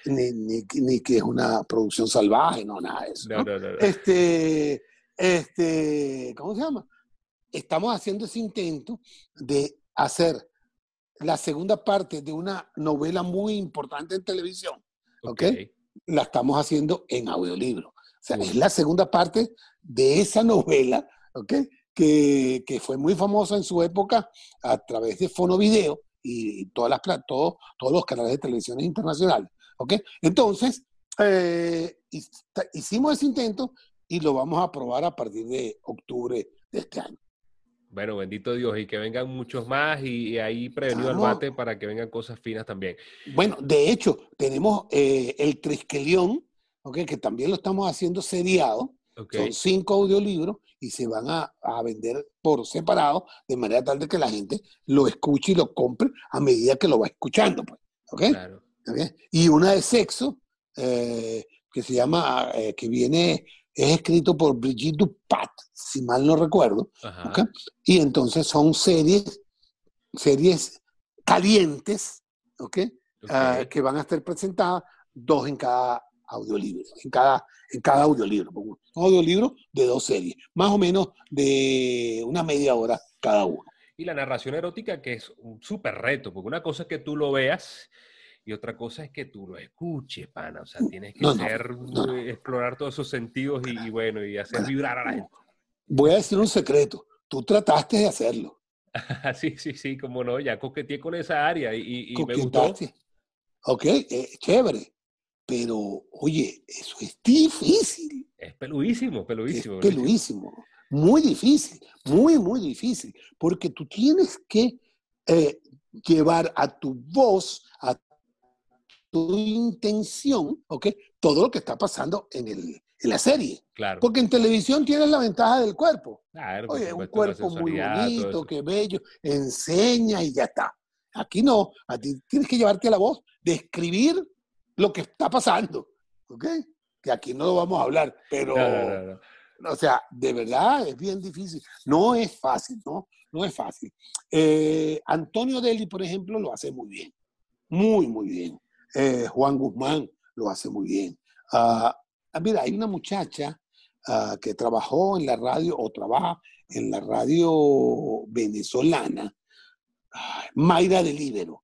Ni, ni, ni que es una producción salvaje, no, nada de eso. No, ¿no? no, no, no. Este, este, ¿cómo se llama? Estamos haciendo ese intento de hacer la segunda parte de una novela muy importante en televisión, ¿ok? La estamos haciendo en audiolibro. O sea, es la segunda parte de esa novela, ¿ok? Que, que fue muy famosa en su época a través de Fonovideo y, y todas las, pla- todos, los canales de televisión internacionales, ¿ok? Entonces, eh, hicimos ese intento y lo vamos a probar a partir de octubre de este año. Bueno, bendito Dios, y que vengan muchos más y, y ahí prevenido el Vamos. bate para que vengan cosas finas también. Bueno, de hecho, tenemos eh, el Trisquelión, ¿ok? que también lo estamos haciendo seriado. Ok, Son cinco audiolibros y se van a, a vender por separado, de manera tal de que la gente lo escuche y lo compre a medida que lo va escuchando. Pues, ¿ok? claro. ¿Está bien? Y una de sexo, eh, que se llama, eh, que viene, es escrito por Brigitte Dupat, si mal no recuerdo. Ajá. ¿ok? Y entonces son series, series calientes, ¿ok? ok. Ah, que van a estar presentadas, dos en cada audiolibro, en cada, en cada audiolibro. Un audiolibro de dos series, más o menos de una media hora cada uno. Y la narración erótica, que es un súper reto, porque una cosa es que tú lo veas y otra cosa es que tú lo escuches, pana. O sea, tienes que No, ser, eh, explorar todos esos sentidos y, y bueno, y hacer vibrar a la gente. Voy a decir un secreto, tú trataste de hacerlo. (laughs) sí, sí, sí, como no, ya coqueteé con esa área y, y- me gustó. Ok, eh, chévere. Pero, oye, eso es difícil. Es peludísimo, Es peludísimo. peluísimo. Muy difícil, muy, muy difícil. Porque tú tienes que eh, llevar a tu voz, a tu intención, ¿ok? Todo lo que está pasando en, el, en la serie. Claro. Porque en televisión tienes la ventaja del cuerpo. Claro, Oye, un cuerpo muy bonito, qué bello, enseña y ya está. Aquí no, a ti tienes que llevarte a la voz, describir lo que está pasando, ¿ok? Que aquí no lo vamos a hablar, pero, No, no, no, no. o sea, de verdad es bien difícil. No es fácil, ¿no? No es fácil. Eh, Antonio Deli, por ejemplo, lo hace muy bien, muy, muy bien. Eh, Juan Guzmán lo hace muy bien. Ah, mira, hay una muchacha ah, que trabajó en la radio o trabaja en la radio venezolana, ay, Mayra de Libero.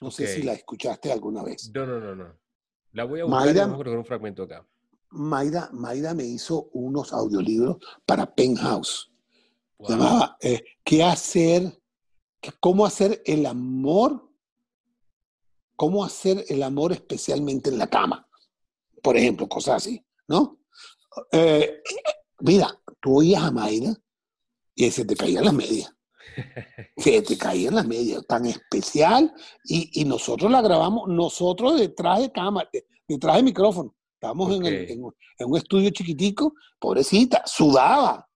No sé Ok. si la escuchaste alguna vez. No, no, no, no. La voy a buscar Mayra- vamos a un fragmento acá. Mayra, Mayra me hizo unos audiolibros para Penthouse. Se Wow. llamaba eh, ¿Qué hacer? ¿Cómo hacer el amor? ¿Cómo hacer el amor especialmente en la cama? Por ejemplo, cosas así, ¿no? Eh, mira, tú oías a Mayra y se te caían las medias. (laughs) Se te caían las medias, tan especial. Y, y nosotros la grabamos, nosotros detrás de cámara, de- detrás de micrófono. Estábamos en, el- en un estudio chiquitico, pobrecita, sudaba.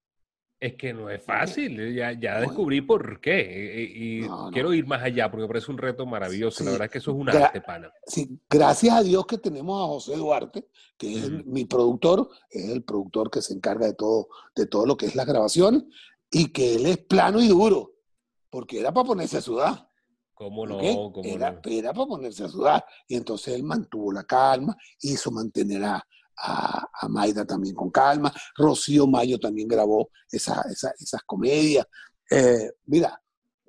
Es que no es fácil, eh, ya, ya descubrí por qué. eh, Y, y No, no. quiero ir más allá porque me parece un reto maravilloso. La verdad es que eso es un Gra- arte, pana. Sí, gracias a Dios que tenemos a José Duarte, que es mi productor, es el productor que se encarga de todo, de todo lo que es las grabaciones, y que él es plano y duro, porque era para ponerse a sudar. ¿Cómo no? ¿Cómo era, no? era para ponerse a sudar. Y entonces él mantuvo la calma, hizo mantener a, a, a Mayra también con calma. Rocío Mayo también grabó esa- esa- esas comedias. Eh, mira,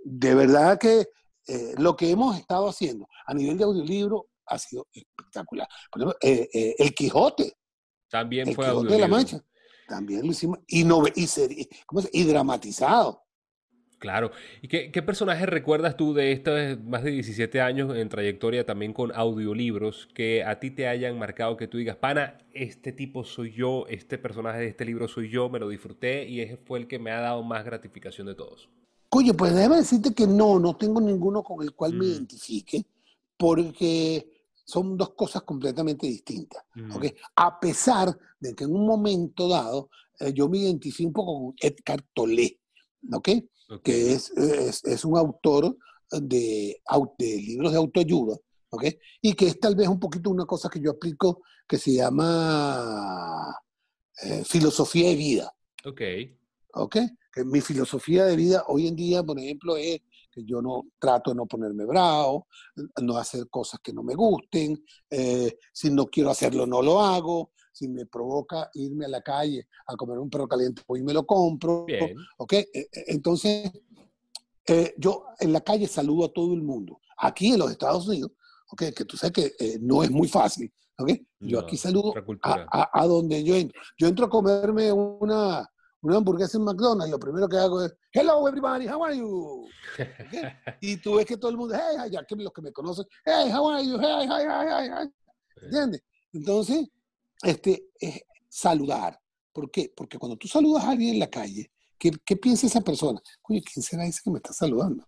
de verdad que eh, lo que hemos estado haciendo a nivel de audiolibro ha sido espectacular. Por ejemplo, eh, El Quijote, También El fue Quijote de la. Mancha, también lo hicimos, y, nove- y, seri- ¿cómo se- y dramatizado. Claro. ¿Y qué, qué personajes recuerdas tú de estos más de 17 años en trayectoria también con audiolibros que a ti te hayan marcado que tú digas, pana, este tipo soy yo, este personaje de este libro soy yo, me lo disfruté y ese fue el que me ha dado más gratificación de todos? Oye, pues déjame decirte que no, no tengo ninguno con el cual me Mm. identifique, porque son dos cosas completamente distintas. Mm. ¿ok? A pesar de que en un momento dado eh, yo me identifico un poco con Edgar Tolle, ¿ok? Ok. que es, es, es un autor de, de libros de autoayuda, ¿ok? Y que es tal vez un poquito una cosa que yo aplico que se llama eh, filosofía de vida. Ok. ¿ok? Que mi filosofía de vida hoy en día, por ejemplo, es que yo no trato de no ponerme bravo, no hacer cosas que no me gusten, eh, si no quiero hacerlo no lo hago, si me provoca irme a la calle a comer un perro caliente, pues me lo compro, Bien. ¿ok? Eh, eh, Entonces, eh, yo en la calle saludo a todo el mundo. Aquí en los Estados Unidos, ¿ok? Que tú sabes que eh, no es muy fácil, ¿ok? Yo No, aquí saludo a, a- a donde yo entro. Yo entro a comerme una, una hamburguesa en McDonald's y lo primero que hago es, hello everybody, how are you? ¿Ok? (laughs) Y tú ves que todo el mundo, hey, hey, ya que los que me conocen, hey, how are you? Hey, hey, hey, hey, hey. ¿Entiendes? Entonces, este, es saludar. ¿Por qué? Porque cuando tú saludas a alguien en la calle, ¿qué, qué piensa esa persona? Oye, ¿quién será ese que me está saludando?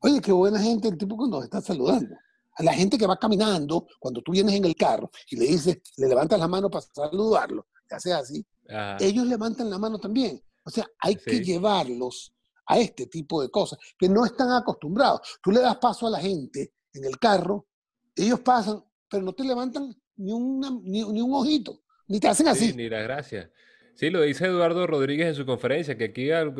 Oye, qué buena gente el tipo que nos está saludando. A la gente que va caminando, cuando tú vienes en el carro y le dices, le levantas la mano para saludarlo, ya sea así, Ajá. ellos levantan la mano también. O sea, hay que llevarlos a este tipo de cosas que no están acostumbrados. Tú le das paso a la gente en el carro, ellos pasan, pero no te levantan ni, una, ni, ni un ojito, ni te hacen así. Sí, ni las gracias. Sí, lo dice Eduardo Rodríguez en su conferencia, que aquí al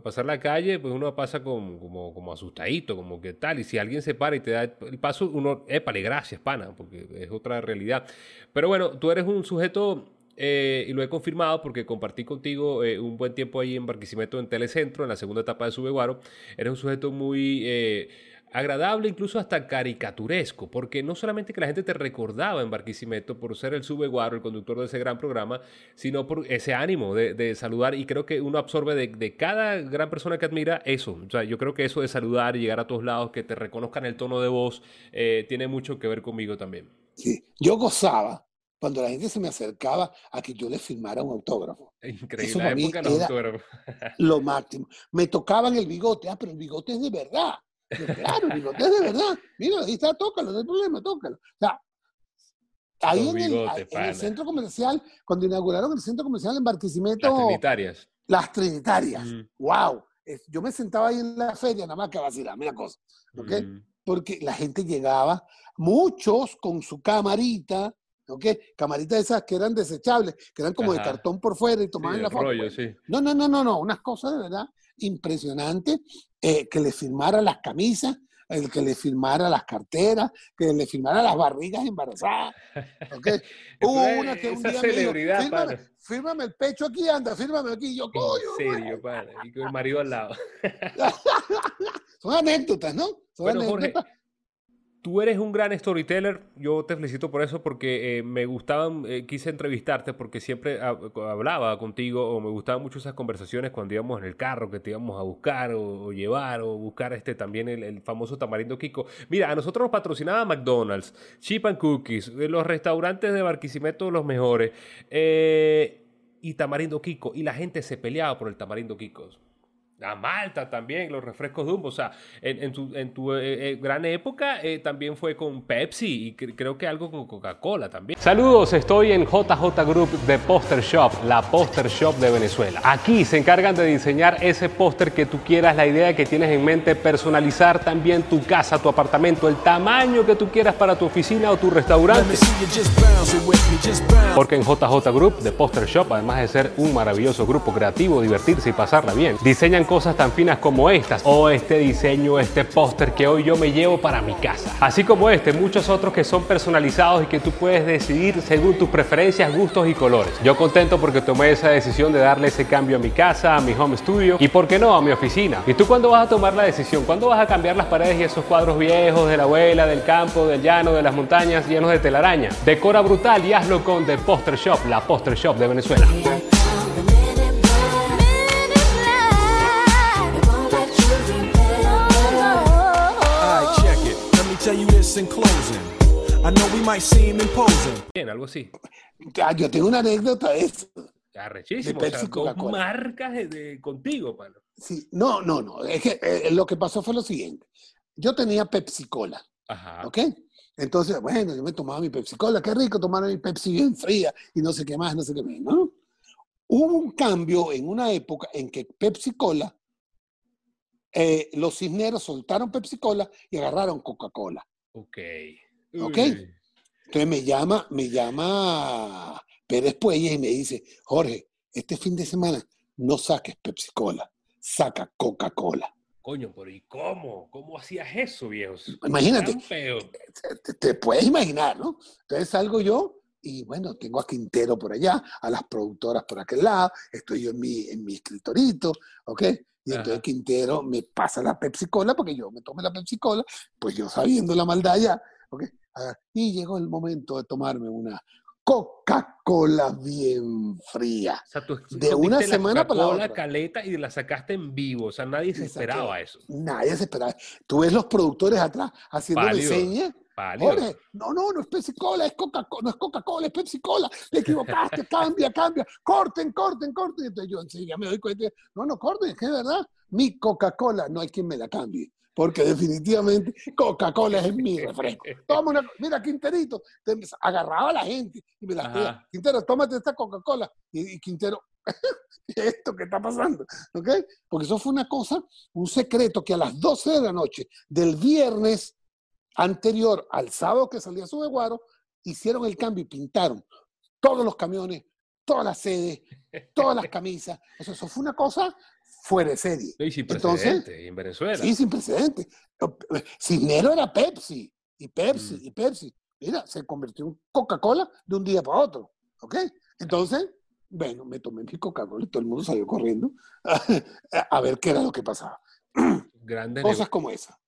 pasar la calle, pues uno pasa como, como, como asustadito, como que tal, y si alguien se para y te da el paso, uno, épale, gracias, pana, porque es otra realidad. Pero bueno, tú eres un sujeto, eh, y lo he confirmado porque compartí contigo eh, un buen tiempo ahí en Barquisimeto, en Telecentro, en la segunda etapa de Subeguaro, eres un sujeto muy... eh, agradable, incluso hasta caricaturesco, porque no solamente que la gente te recordaba en Barquisimeto por ser el Subeguaro, el conductor de ese gran programa, sino por ese ánimo de, de saludar y creo que uno absorbe de, de, cada gran persona que admira eso. O sea, yo creo que eso de saludar y llegar a todos lados, que te reconozcan el tono de voz, eh, tiene mucho que ver conmigo también. Sí. Yo gozaba cuando la gente se me acercaba a que yo le firmara un autógrafo. (laughs) Increíble, Eso la para mí época los era-. (laughs) Lo máximo. Me tocaban el bigote, ah, pero el bigote es de verdad. Claro, bigote es de verdad. Mira, ahí está, tócalo, no hay problema, tócalo. O sea, ahí en el, en centro comercial, cuando inauguraron el centro comercial en Barquisimeto, Las trinitarias. las Trinitarias. Mm, ¡Wow! Es- Yo me sentaba ahí en la feria, nada más que a vacilar, mira cosa. ¿ok? mm. Porque la gente llegaba, muchos con su camarita, ¿ok? Camaritas esas que eran desechables, que eran como de cartón por fuera y Sí, tomaban el la foto. rollo, pues. sí. No, no, no, no, no, unas cosas de verdad impresionantes, eh, que le firmara las camisas, el que le firmara las carteras, que le firmara las barrigas embarazadas. ¿ok? (laughs) Hubo una que un día me dijo, celebridad, fírmame, pana. fírmame el pecho aquí, anda, fírmame aquí. Yo, coño, En serio, pana. Y con el marido al lado. (laughs) son anécdotas, ¿no? Son Bueno, Jorge, anécdotas. Tú eres un gran storyteller, yo te felicito por eso porque eh, me gustaban, eh, quise entrevistarte porque siempre hab- hablaba contigo o me gustaban mucho esas conversaciones cuando íbamos en el carro que te íbamos a buscar o, llevar o buscar este también el, famoso tamarindo Kiko. Mira, a nosotros nos patrocinaba McDonald's, Chip and Cookies, eh, los restaurantes de Barquisimeto los mejores y tamarindo Kiko y la gente se peleaba por el tamarindo Kiko. La Malta también, los refrescos Dumbo. O sea, en, tu, eh, eh, gran época eh, también fue con Pepsi y cre- creo que algo con Coca-Cola también. Saludos, estoy en JJ Group de Poster Shop, la Poster Shop de Venezuela. Aquí se encargan de diseñar ese póster que tú quieras, la idea que tienes en mente, personalizar también tu casa, tu apartamento, el tamaño que tú quieras para tu oficina o tu restaurante. Porque en JJ Group de Poster Shop, además de ser un maravilloso grupo creativo, divertirse y pasarla bien, diseñan cosas tan finas como estas, o este diseño, este póster que hoy yo me llevo para mi casa. Así como este, muchos otros que son personalizados y que tú puedes decidir según tus preferencias, gustos y colores. Yo contento porque tomé esa decisión de darle ese cambio a mi casa, a mi home studio y, ¿por qué no, a mi oficina? ¿Y tú cuándo vas a tomar la decisión? ¿Cuándo vas a cambiar las paredes y esos cuadros viejos de la abuela, del campo, del llano, de las montañas llenos de telaraña? Decora brutal y hazlo con The Poster Shop, la Poster Shop de Venezuela. Bien, algo así. Ah, Yo tengo una anécdota de eso. Arrechísimo. De o sea, Pepsi, dos marcas de, de- contigo, palo. Sí, no, no, no. Es que eh, lo que pasó fue lo siguiente. Yo tenía Pepsi Cola, Ajá. ¿ok? Entonces, bueno, yo me tomaba mi Pepsi Cola. Qué rico tomar mi Pepsi bien fría y no sé qué más, no sé qué más, ¿no? Hubo un cambio en una época en que Pepsi Cola, eh, los cisneros soltaron Pepsi Cola y agarraron Coca-Cola. Ok. Ok. Entonces me llama, me llama Pérez Puelles y me dice, Jorge, este fin de semana no saques Pepsi Cola, saca Coca-Cola. Coño, pero ¿y cómo? ¿Cómo hacías eso, viejos? Imagínate. Te, te puedes imaginar, ¿no? Entonces salgo yo y bueno, tengo a Quintero por allá, a las productoras por aquel lado, estoy yo en mi, en mi escritorito, ¿ok? Y entonces Ajá. Quintero me pasa la Pepsi Cola, porque yo me tomé la Pepsi Cola, pues yo sabiendo la maldad ya, ¿ok? Ah, Y llegó el momento de tomarme una Coca-Cola bien fría. O sea, tú De una semana para la otra. caleta y la sacaste en vivo. O sea, nadie se esperaba eso. Nadie se esperaba. Tú ves los productores atrás haciendo señas. Jorge, no, no, no es Pepsi Cola, es Coca-Cola, no es Coca-Cola, es Pepsi Cola, te equivocaste, (laughs) cambia, cambia, corten, corten, corten. Entonces yo enseguida me doy cuenta, no, no, corten, es que es verdad, mi Coca-Cola no hay quien me la cambie, porque definitivamente Coca-Cola es mi refresco. (laughs) Toma una, mira, Quinterito, te agarraba a la gente y me la pedía, Quintero, tómate esta Coca-Cola. Y, y Quintero, (laughs) esto que está pasando, ¿ok? Porque eso fue una cosa, un secreto que a las 12 de la noche del viernes anterior al sábado que salía su Guaro, hicieron el cambio y pintaron todos los camiones, todas las sedes, todas las camisas. Eso, eso fue una cosa fuera de serie. Y sin Entonces, precedentes, en Venezuela. Sí, sin precedentes. Cisnero era Pepsi, y Pepsi, Mm. y Pepsi. Mira, se convirtió en Coca-Cola de un día para otro. ¿Ok? Entonces, bueno, me tomé mi Coca-Cola y todo el mundo salió corriendo (laughs) a ver qué era lo que pasaba. (clears throat) Grandes Cosas como esa.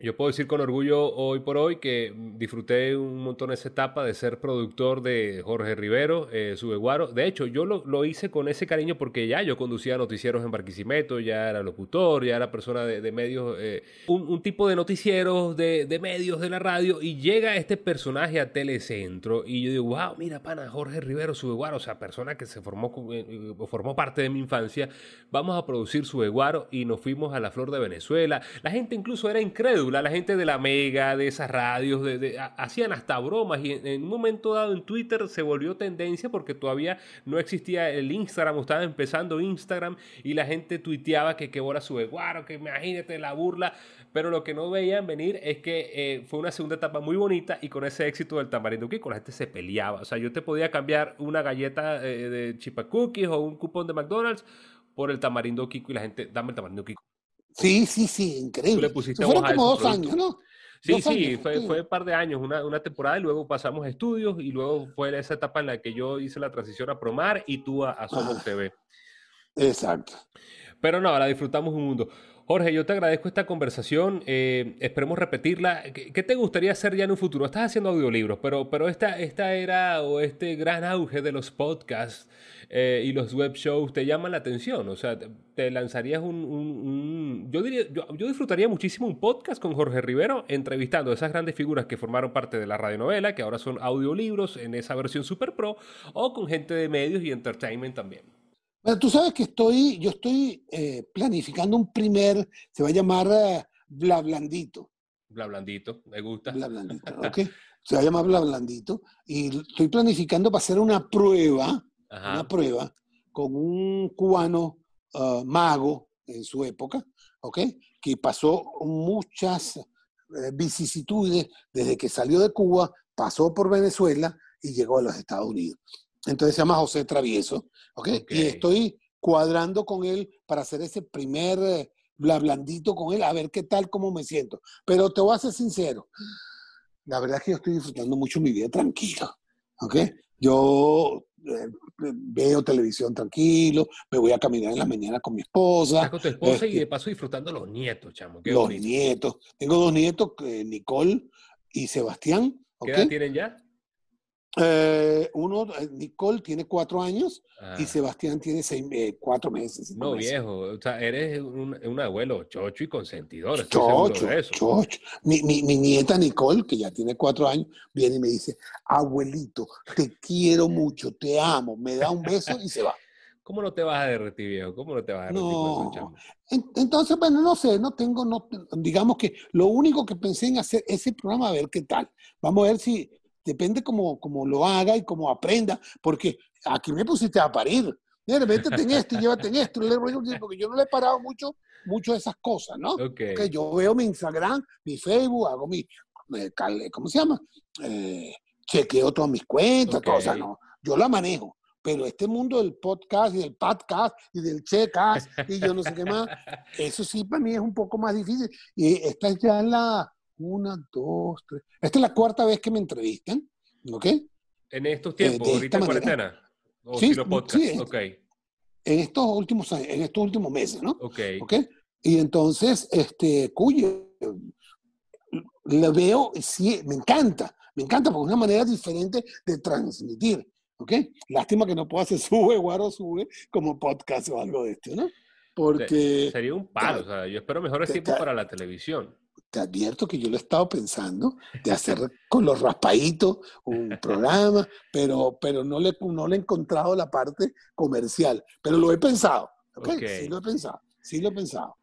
Yo puedo decir con orgullo hoy por hoy que disfruté un montón esa etapa de ser productor de Jorge Rivero, eh, Subeguaro. De hecho, yo lo, lo hice con ese cariño porque ya yo conducía noticieros en Barquisimeto, ya era locutor, ya era persona de, medios, eh, un, tipo de noticieros, de, medios de la radio, y llega este personaje a Telecentro y yo digo, wow, mira, pana, Jorge Rivero, Subeguaro, o sea, persona que se formó, eh, eh, formó parte de mi infancia, vamos a producir Subeguaro y nos fuimos a la Flor de Venezuela. La gente incluso era incrédula, la gente de la Mega, de esas radios, de, de- ha- hacían hasta bromas y en, un momento dado en Twitter se volvió tendencia porque todavía no existía el Instagram, estaba empezando Instagram y la gente tuiteaba que qué bola Subeguaro, que imagínate la burla, pero lo que no veían venir es que eh, fue una segunda etapa muy bonita y con ese éxito del tamarindo Kiko la gente se peleaba, o sea, yo te podía cambiar una galleta eh, de Chipa Cookies o un cupón de McDonald's por el tamarindo Kiko y la gente, dame el tamarindo Kiko. Sí, sí, sí, increíble. Tú le fueron como dos producto. años, ¿no? Sí, Dos sí, años, fue, fue un par de años, una, una temporada y luego pasamos a estudios y luego fue esa etapa en la que yo hice la transición a Promar y tú a, a Somos Ah. TV. Exacto. Pero no, la disfrutamos un mundo. Jorge, yo te agradezco esta conversación. eh, esperemos repetirla. ¿Qué, te gustaría hacer ya en un futuro? Estás haciendo audiolibros, pero, pero esta, esta era o este gran auge de los podcasts eh, y los web shows te llaman la atención. O sea, te, lanzarías un- Yo diría, yo, yo disfrutaría muchísimo un podcast con Jorge Rivero entrevistando a esas grandes figuras que formaron parte de la radionovela, que ahora son audiolibros en esa versión super pro, o con gente de medios y entertainment también. Bueno, tú sabes que estoy, yo estoy eh, planificando un primer, se va a llamar eh, Bla Blandito. Bla blandito, me gusta. Bla Blandito, ¿ok? Se va a llamar Bla Blandito. Y estoy planificando para hacer una prueba, Ajá. una prueba con un cubano ah, mago en su época, ¿ok? Que pasó muchas eh, vicisitudes desde que salió de Cuba, pasó por Venezuela y llegó a los Estados Unidos. Entonces se llama José Travieso, ¿ok? Ok. Y estoy cuadrando con él para hacer ese primer eh, bla blandito con él, a ver qué tal, cómo me siento. Pero te voy a ser sincero, la verdad es que yo estoy disfrutando mucho mi vida tranquila, ¿ok? Yo eh, veo televisión tranquilo, me voy a caminar en la mañana con mi esposa, Estás con tu esposa y Este- de paso disfrutando los nietos, chamo. Qué los bonito. nietos. Tengo dos nietos, eh, Nicole y Sebastián, ¿Qué edad tienen ya? Eh, uno, eh, Nicole tiene cuatro años Ah, y Sebastián tiene seis, eh, cuatro meses. no, meses. viejo. O sea, eres un, un abuelo chocho y consentidor. Estoy Chocho, de eso. chocho. Mi, mi- mi nieta Nicole, que ya tiene cuatro años, viene y me dice, abuelito, te quiero mucho, te amo, me da un beso y se va. (laughs) ¿Cómo no te vas a derretir, viejo? ¿Cómo no te vas a derretir con No. eso, chamo? En- Entonces, bueno, no sé, no tengo, no, digamos que lo único que pensé en hacer ese programa, a ver qué tal. Vamos a ver si, depende cómo, cómo lo haga y cómo aprenda, porque aquí me pusiste a parir. Mira, métete en esto y llévate en esto, porque yo no le he parado mucho, mucho de esas cosas, ¿no? Que yo veo mi Instagram, mi Facebook, hago mi, ¿cómo se llama? Eh, chequeo todas mis cuentas, todo, o sea, Ok. no, yo la manejo, pero este mundo del podcast y del podcast y del checas y yo no sé qué más, (laughs) eso sí para mí es un poco más difícil. Y esta es ya la una, dos, tres. Esta es la cuarta vez que me entrevistan, ¿ok? En estos tiempos, de ahorita en cuarentena. O Sí, podcast. sí, ok, En estos últimos años, en estos últimos meses, ¿no? ok. ¿Ok? Y entonces, este, cuye, le veo, sí, me encanta, me encanta porque es una manera diferente de transmitir, ¿ok? Lástima que no puedo hacer (laughs) sube, guaro, sube como podcast o algo de esto, ¿no? Porque Sería un palo. O sea, yo espero mejores tiempos para la televisión. Te advierto que yo lo he estado pensando de hacer con los raspaditos un programa, pero, pero no, le, no le he encontrado la parte comercial, pero lo he pensado. Sí lo he pensado, sí lo he pensado.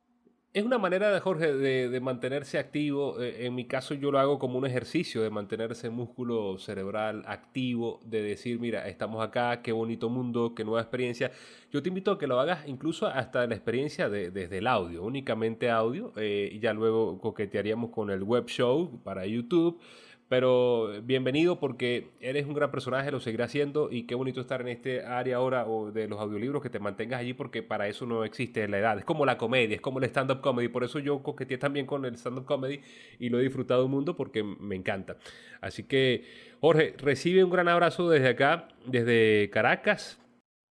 Es una manera de Jorge de, mantenerse activo. Eh, En mi caso yo lo hago como un ejercicio de mantener ese músculo cerebral activo, de decir, mira, estamos acá, qué bonito mundo, qué nueva experiencia. Yo te invito a que lo hagas incluso hasta la experiencia de- desde el audio, únicamente audio, eh, y ya luego coquetearíamos con el web show para YouTube. Pero bienvenido porque eres un gran personaje, lo seguirás haciendo y qué bonito estar en este área ahora o de los audiolibros que te mantengas allí porque para eso no existe la edad. Es como la comedia, es como el stand-up comedy. Por eso yo coqueteé también con el stand-up comedy y lo he disfrutado un mundo porque me encanta. Así que, Jorge, recibe un gran abrazo desde acá, desde Caracas.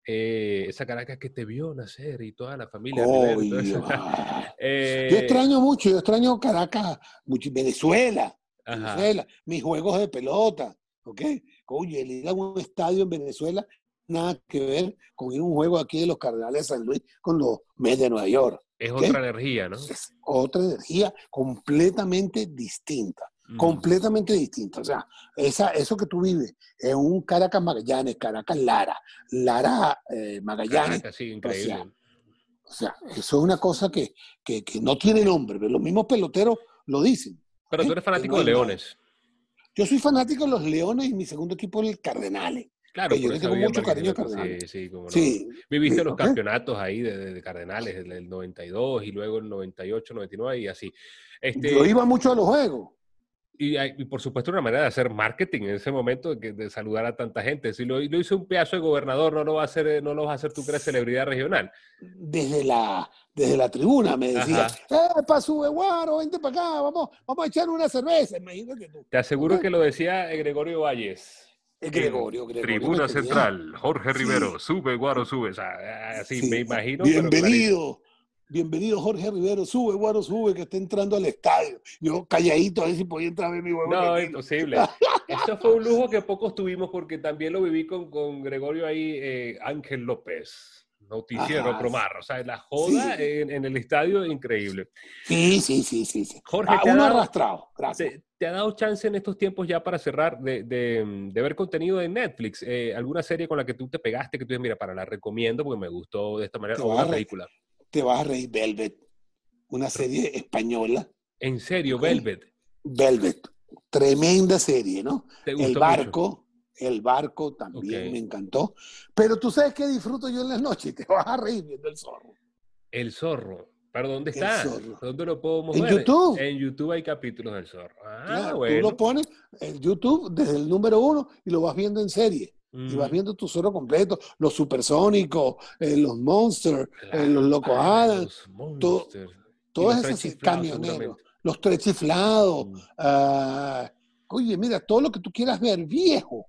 Eh, esa Caracas que te vio nacer y toda la familia. (laughs) Ah. Eh, Yo extraño mucho, yo extraño Caracas, mucho, Venezuela. Venezuela, mis juegos de pelota, ¿ok? Oye, el ir a un estadio en Venezuela, nada que ver con ir a un juego aquí de los Cardenales de San Luis con los Mets de Nueva York. Es otra energía, ¿no? Es otra energía completamente distinta, Mm. completamente distinta. O sea, esa, eso que tú vives en un Caracas Magallanes, Caracas Lara, Lara eh, Magallanes, Caracas, sí, increíble. o sea, eso es una cosa que, que, que no tiene nombre, pero los mismos peloteros lo dicen. Pero tú eres fanático de. Leones. Yo soy fanático de los Leones y mi segundo equipo es el Cardenales. Claro, yo le tengo mucho cariño a Cardenales. Sí, sí, cómo no. Viviste sí, los campeonatos ahí de, de- de Cardenales, el, el 92 y luego el 98, 99 y así. Este, yo iba mucho a los juegos. Y, hay- y por supuesto una manera de hacer marketing en ese momento, de, de saludar a tanta gente. Si lo, lo hizo un pedazo de gobernador, no lo, va a hacer, eh, no lo vas a hacer tú que eres celebridad regional. desde la, desde la tribuna me decía, eh, pa' sube guaro, vente para acá, vamos, vamos a echar una cerveza. Imagínate tú. Te aseguro que lo decía eh, Gregorio Valles. Es Gregorio, Gregorio. Tribuna Central, Jorge Sí. Rivero, sube, Guaro, sube. O sea, así Sí. me imagino. pero Bienvenido. Jorge Rivero, sube, Guaro, sube, que está entrando al estadio. Yo calladito a ver si podía entrar a ver mi huevo. No, imposible. Eso fue un lujo que pocos tuvimos porque también lo viví con, con Gregorio ahí, eh, Ángel López, noticiero Ajá. Promar. O sea, la joda Sí. en, en el estadio, increíble. Sí, sí, sí, sí. sí. Jorge, Ah, te ha dado- arrastrado, gracias. ¿Te, te ha dado chance en estos tiempos ya para cerrar de, de- de ver contenido de Netflix? Eh, ¿Alguna serie con la que tú te pegaste que tú dices, mira, para la recomiendo porque me gustó de esta manera? Te O una película. Te vas a reír, Velvet, una serie española. En serio. Velvet. Velvet, tremenda serie, ¿no? ¿Te gustó El mucho? barco, el barco también me encantó. Pero tú sabes que disfruto yo en las noches, te vas a reír viendo el zorro. El zorro. ¿Pero dónde está? ¿Dónde lo podemos En ver? YouTube. En YouTube hay capítulos del zorro. Ah, Claro, bueno. Tú lo pones en YouTube desde el número uno y lo vas viendo en serie. Y vas Mm, viendo tu zorro completo, los supersónicos, eh, los monsters, eh, los locos Adams, todo- esos chiflados, camioneros, los tres chiflados. Mm. ah, oye, mira, todo lo que tú quieras ver viejo,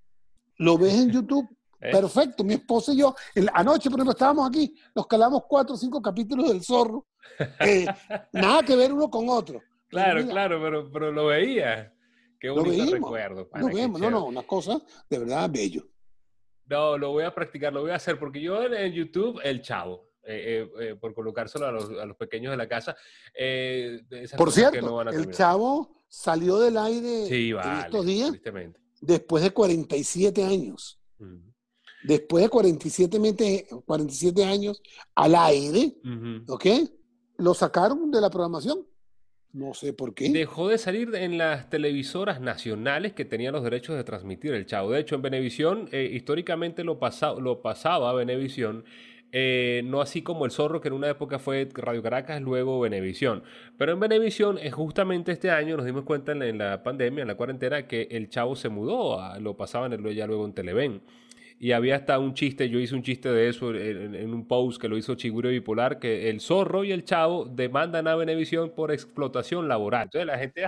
lo ves en YouTube. (laughs) ¿Eh? Perfecto, mi esposa y yo, el- anoche, por ejemplo, estábamos aquí, nos calamos cuatro o cinco capítulos del zorro. (laughs) nada que ver uno con otro. Claro, Mira, claro, pero, pero lo veía. Qué bonito recuerdo. Lo vemos, no, no, una cosa de verdad bello. No, lo voy a practicar, lo voy a hacer, porque yo en, en YouTube, el chavo, eh, eh, eh, por colocárselo a los, a los pequeños de la casa. Por cierto, no van a el chavo salió del aire Sí, en vale, estos días después de 47 años. Ujú. Después de 47, mete- 47 años al aire. ¿ok? Lo sacaron de la programación. No sé por qué. Dejó de salir en las televisoras nacionales que tenían los derechos de transmitir el Chavo. De hecho, en Venevisión, eh, históricamente lo, lo pasaba Venevisión, eh, no así como El Zorro, que en una época fue Radio Caracas, luego Venevisión. Pero en Venevisión, eh, justamente este año, nos dimos cuenta en la, en la pandemia, en la cuarentena, que el Chavo se mudó, a- lo pasaban ya luego en Televen. Y había hasta un chiste, yo hice un chiste de eso en, en un post que lo hizo Chiguro Bipolar, que el zorro y el chavo demandan a Venevisión por explotación laboral. Entonces la gente,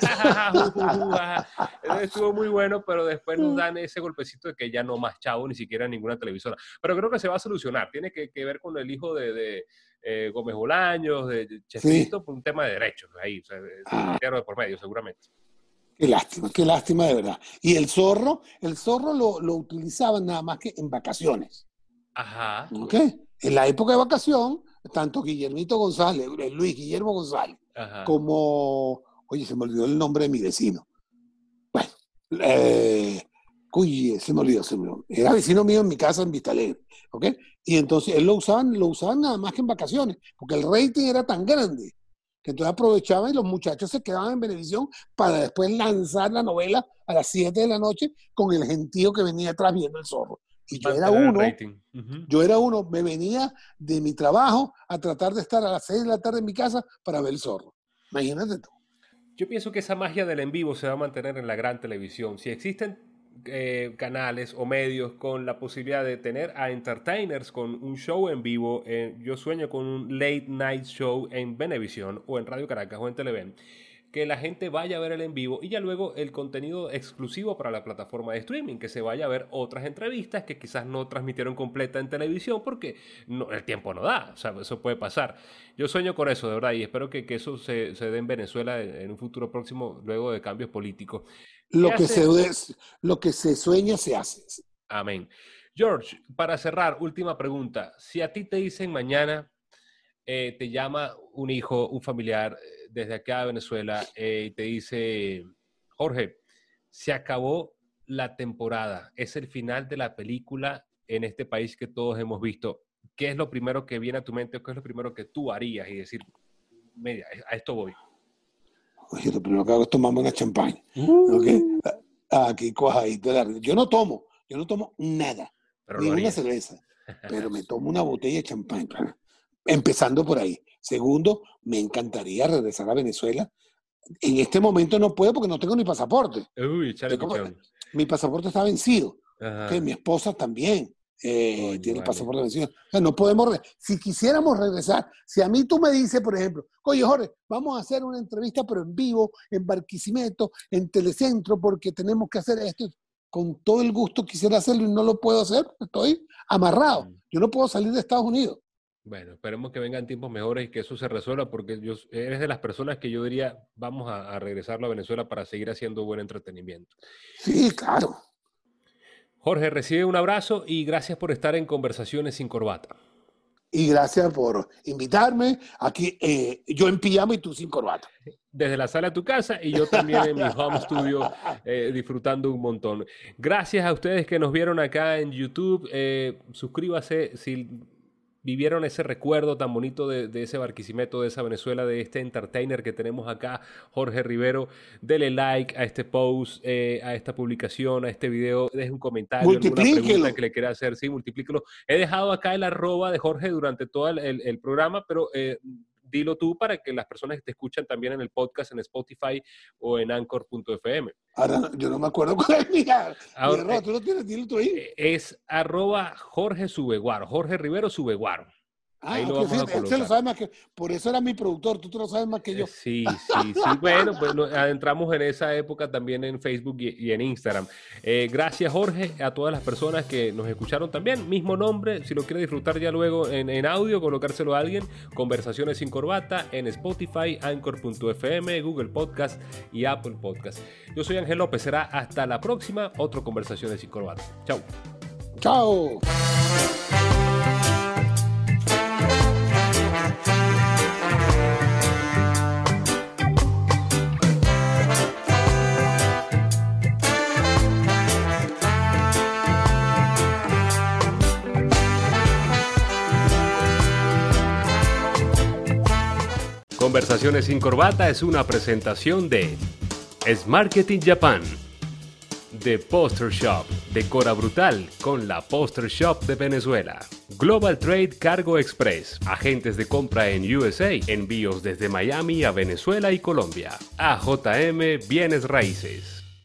estuvo muy bueno, pero después nos dan ese golpecito de que ya no más chavo, ni siquiera ninguna televisora. Pero creo que se va a solucionar, tiene que, que ver con el hijo de, de eh, Gómez Bolaños, de Chespirito, por un tema de derechos ahí, o sea, ah. de por medio, seguramente. Qué lástima, qué lástima de verdad. Y el zorro, el zorro lo, lo utilizaban nada más que en vacaciones. Ajá. ¿Ok? En la época de vacación, tanto Guillermito González, Luis Guillermo González, como, oye, se me olvidó el nombre de mi vecino. Bueno, eh, uy, se me olvidó, se me olvidó. Era vecino mío en mi casa en Vistalegre, ¿ok? Y entonces él lo usaban, lo usaban nada más que en vacaciones, porque el rating era tan grande entonces aprovechaban y los muchachos se quedaban en Benevisión para después lanzar la novela a las 7 de la noche con el gentío que venía atrás viendo el zorro. Y yo era uno, yo era uno, me venía de mi trabajo a tratar de estar a las 6 de la tarde en mi casa para ver el zorro. Imagínate tú. Yo pienso que esa magia del en vivo se va a mantener en la gran televisión. Si existen eh, canales o medios con la posibilidad de tener a entertainers con un show en vivo. Eh, yo sueño con un late night show en Venevisión o en Radio Caracas o en Televen. Que la gente vaya a ver el en vivo y ya luego el contenido exclusivo para la plataforma de streaming, que se vaya a ver otras entrevistas que quizás no transmitieron completa en televisión porque no, el tiempo no da, o sea, eso puede pasar. Yo sueño con eso, de verdad, y espero que, eso se, dé en Venezuela en un futuro próximo, luego de cambios políticos. Lo que, se, lo que se sueña se hace. Amén. George, para cerrar, última pregunta. Si a ti te dicen mañana, eh, te llama un hijo, un familiar eh, desde acá de Venezuela eh, y te dice, Jorge, se acabó la temporada, es el final de la película en este país que todos hemos visto. ¿Qué es lo primero que viene a tu mente o qué es lo primero que tú harías y decir, media, a esto voy? Oye, lo primero que hago es tomarme una champaña. Uh. Aquí cuajadito Yo no tomo, yo no tomo nada, ni una cerveza, (laughs) pero me tomo una botella de champaña. Empezando por ahí. Segundo, me encantaría regresar a Venezuela. En este momento no puedo porque no tengo ni pasaporte. Uy, mi pasaporte está vencido. mi esposa también. Eh, tiene el pasaporte vencido. O sea, no podemos, si quisiéramos regresar, si a mí tú me dices, por ejemplo, oye Jorge, vamos a hacer una entrevista pero en vivo, en Barquisimeto, en Telecentro, porque tenemos que hacer esto, con todo el gusto quisiera hacerlo y no lo puedo hacer, estoy amarrado, mm. yo no puedo salir de Estados Unidos. Bueno, esperemos que vengan tiempos mejores y que eso se resuelva, porque yo, eres de las personas que yo diría, vamos a, a regresarlo a Venezuela para seguir haciendo buen entretenimiento. Sí, claro. Jorge, recibe un abrazo y gracias por estar en Conversaciones sin Corbata. Y gracias por invitarme. Aquí eh, yo en pijama y tú sin corbata. Desde la sala de tu casa y yo también en mi home studio eh, disfrutando un montón. Gracias a ustedes que nos vieron acá en YouTube. Eh, suscríbase si vivieron ese recuerdo tan bonito de, ese Barquisimeto, de esa Venezuela, de este entertainer que tenemos acá, Jorge Rivero. Dele like a este post, eh, a esta publicación, a este video. Deje un comentario, alguna pregunta que le quiera hacer. Sí, multiplíquelo. He dejado acá el arroba de Jorge durante todo el, programa, pero eh, dilo tú para que las personas que te escuchan también en el podcast, en Spotify o en anchor.fm. Ahora, yo no me acuerdo cuál es mi, Ahora, ¿tú lo tienes? Dilo tú ahí. Eh, es arroba Jorge Subeguaro, Jorge Rivero Subeguaro. Ah, Ahí lo vamos a colocar. lo sabe más que, por eso era mi productor, tú te lo sabes más que yo. Sí, sí, sí. (laughs) bueno, pues adentramos en esa época también en Facebook y, en Instagram. Eh, gracias, Jorge, a todas las personas que nos escucharon también. Mismo nombre, si lo quiere disfrutar ya luego en, en audio, colocárselo a alguien. Conversaciones sin corbata en Spotify, Anchor.fm, Google Podcast y Apple Podcast. Yo soy Ángel López, será hasta la próxima, otro Conversaciones sin corbata. Chao. Chao. Conversaciones sin corbata es una presentación de Es Marketing Japan, The Poster Shop, Decora Brutal con la Poster Shop de Venezuela, Global Trade Cargo Express, agentes de compra en USA, envíos desde Miami a Venezuela y Colombia, AJM Bienes Raíces.